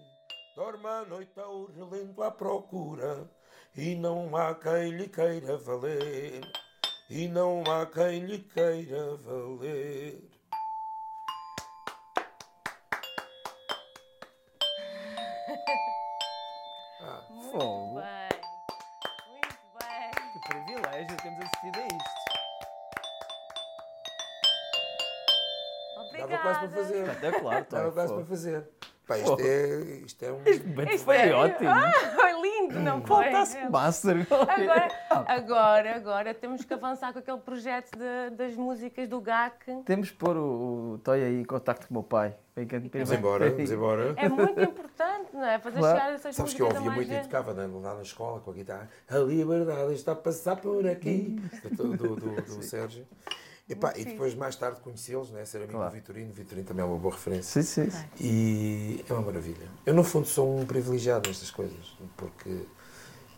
dorme a noite ao relento à procura e não há quem lhe queira valer. E não há quem lhe queira valer. Até claro, Dava quase para fazer. Pá, isto, é, isto é um. Este momento foi é... ótimo. Ah, foi lindo, não foi? Faltasse master. Agora, <laughs> agora, agora temos que avançar com aquele projeto de, das músicas do GAC. Temos que pôr o, o Toy aí em contacto com o meu pai. Vamos embora, vamos <laughs> embora. É muito importante, não é? Fazer claro. chegar essas Sabes que eu ouvia muito e tocava lá na escola com a guitarra. A liberdade está a passar por aqui. do, do, do, do Sérgio. E, pá, e depois, mais tarde, conhecê-los, né? ser amigo claro. do Vitorino. Vitorino também é uma boa referência. Sim, sim. E é uma maravilha. Eu, no fundo, sou um privilegiado nestas coisas, porque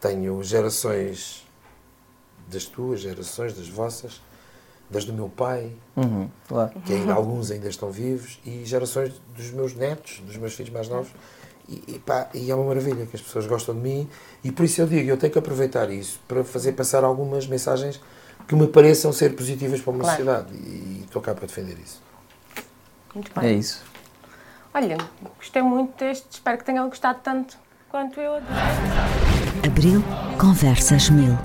tenho gerações das tuas, gerações das vossas, das do meu pai, uhum, claro. que ainda, alguns ainda estão vivos, e gerações dos meus netos, dos meus filhos mais novos. E, e, pá, e é uma maravilha que as pessoas gostam de mim, e por isso eu digo, eu tenho que aproveitar isso para fazer passar algumas mensagens que me pareçam ser positivas para uma claro. sociedade. E estou cá para defender isso. Muito bem. É isso. Olha, gostei muito deste, espero que tenham gostado tanto quanto eu. Abril Conversas Mil.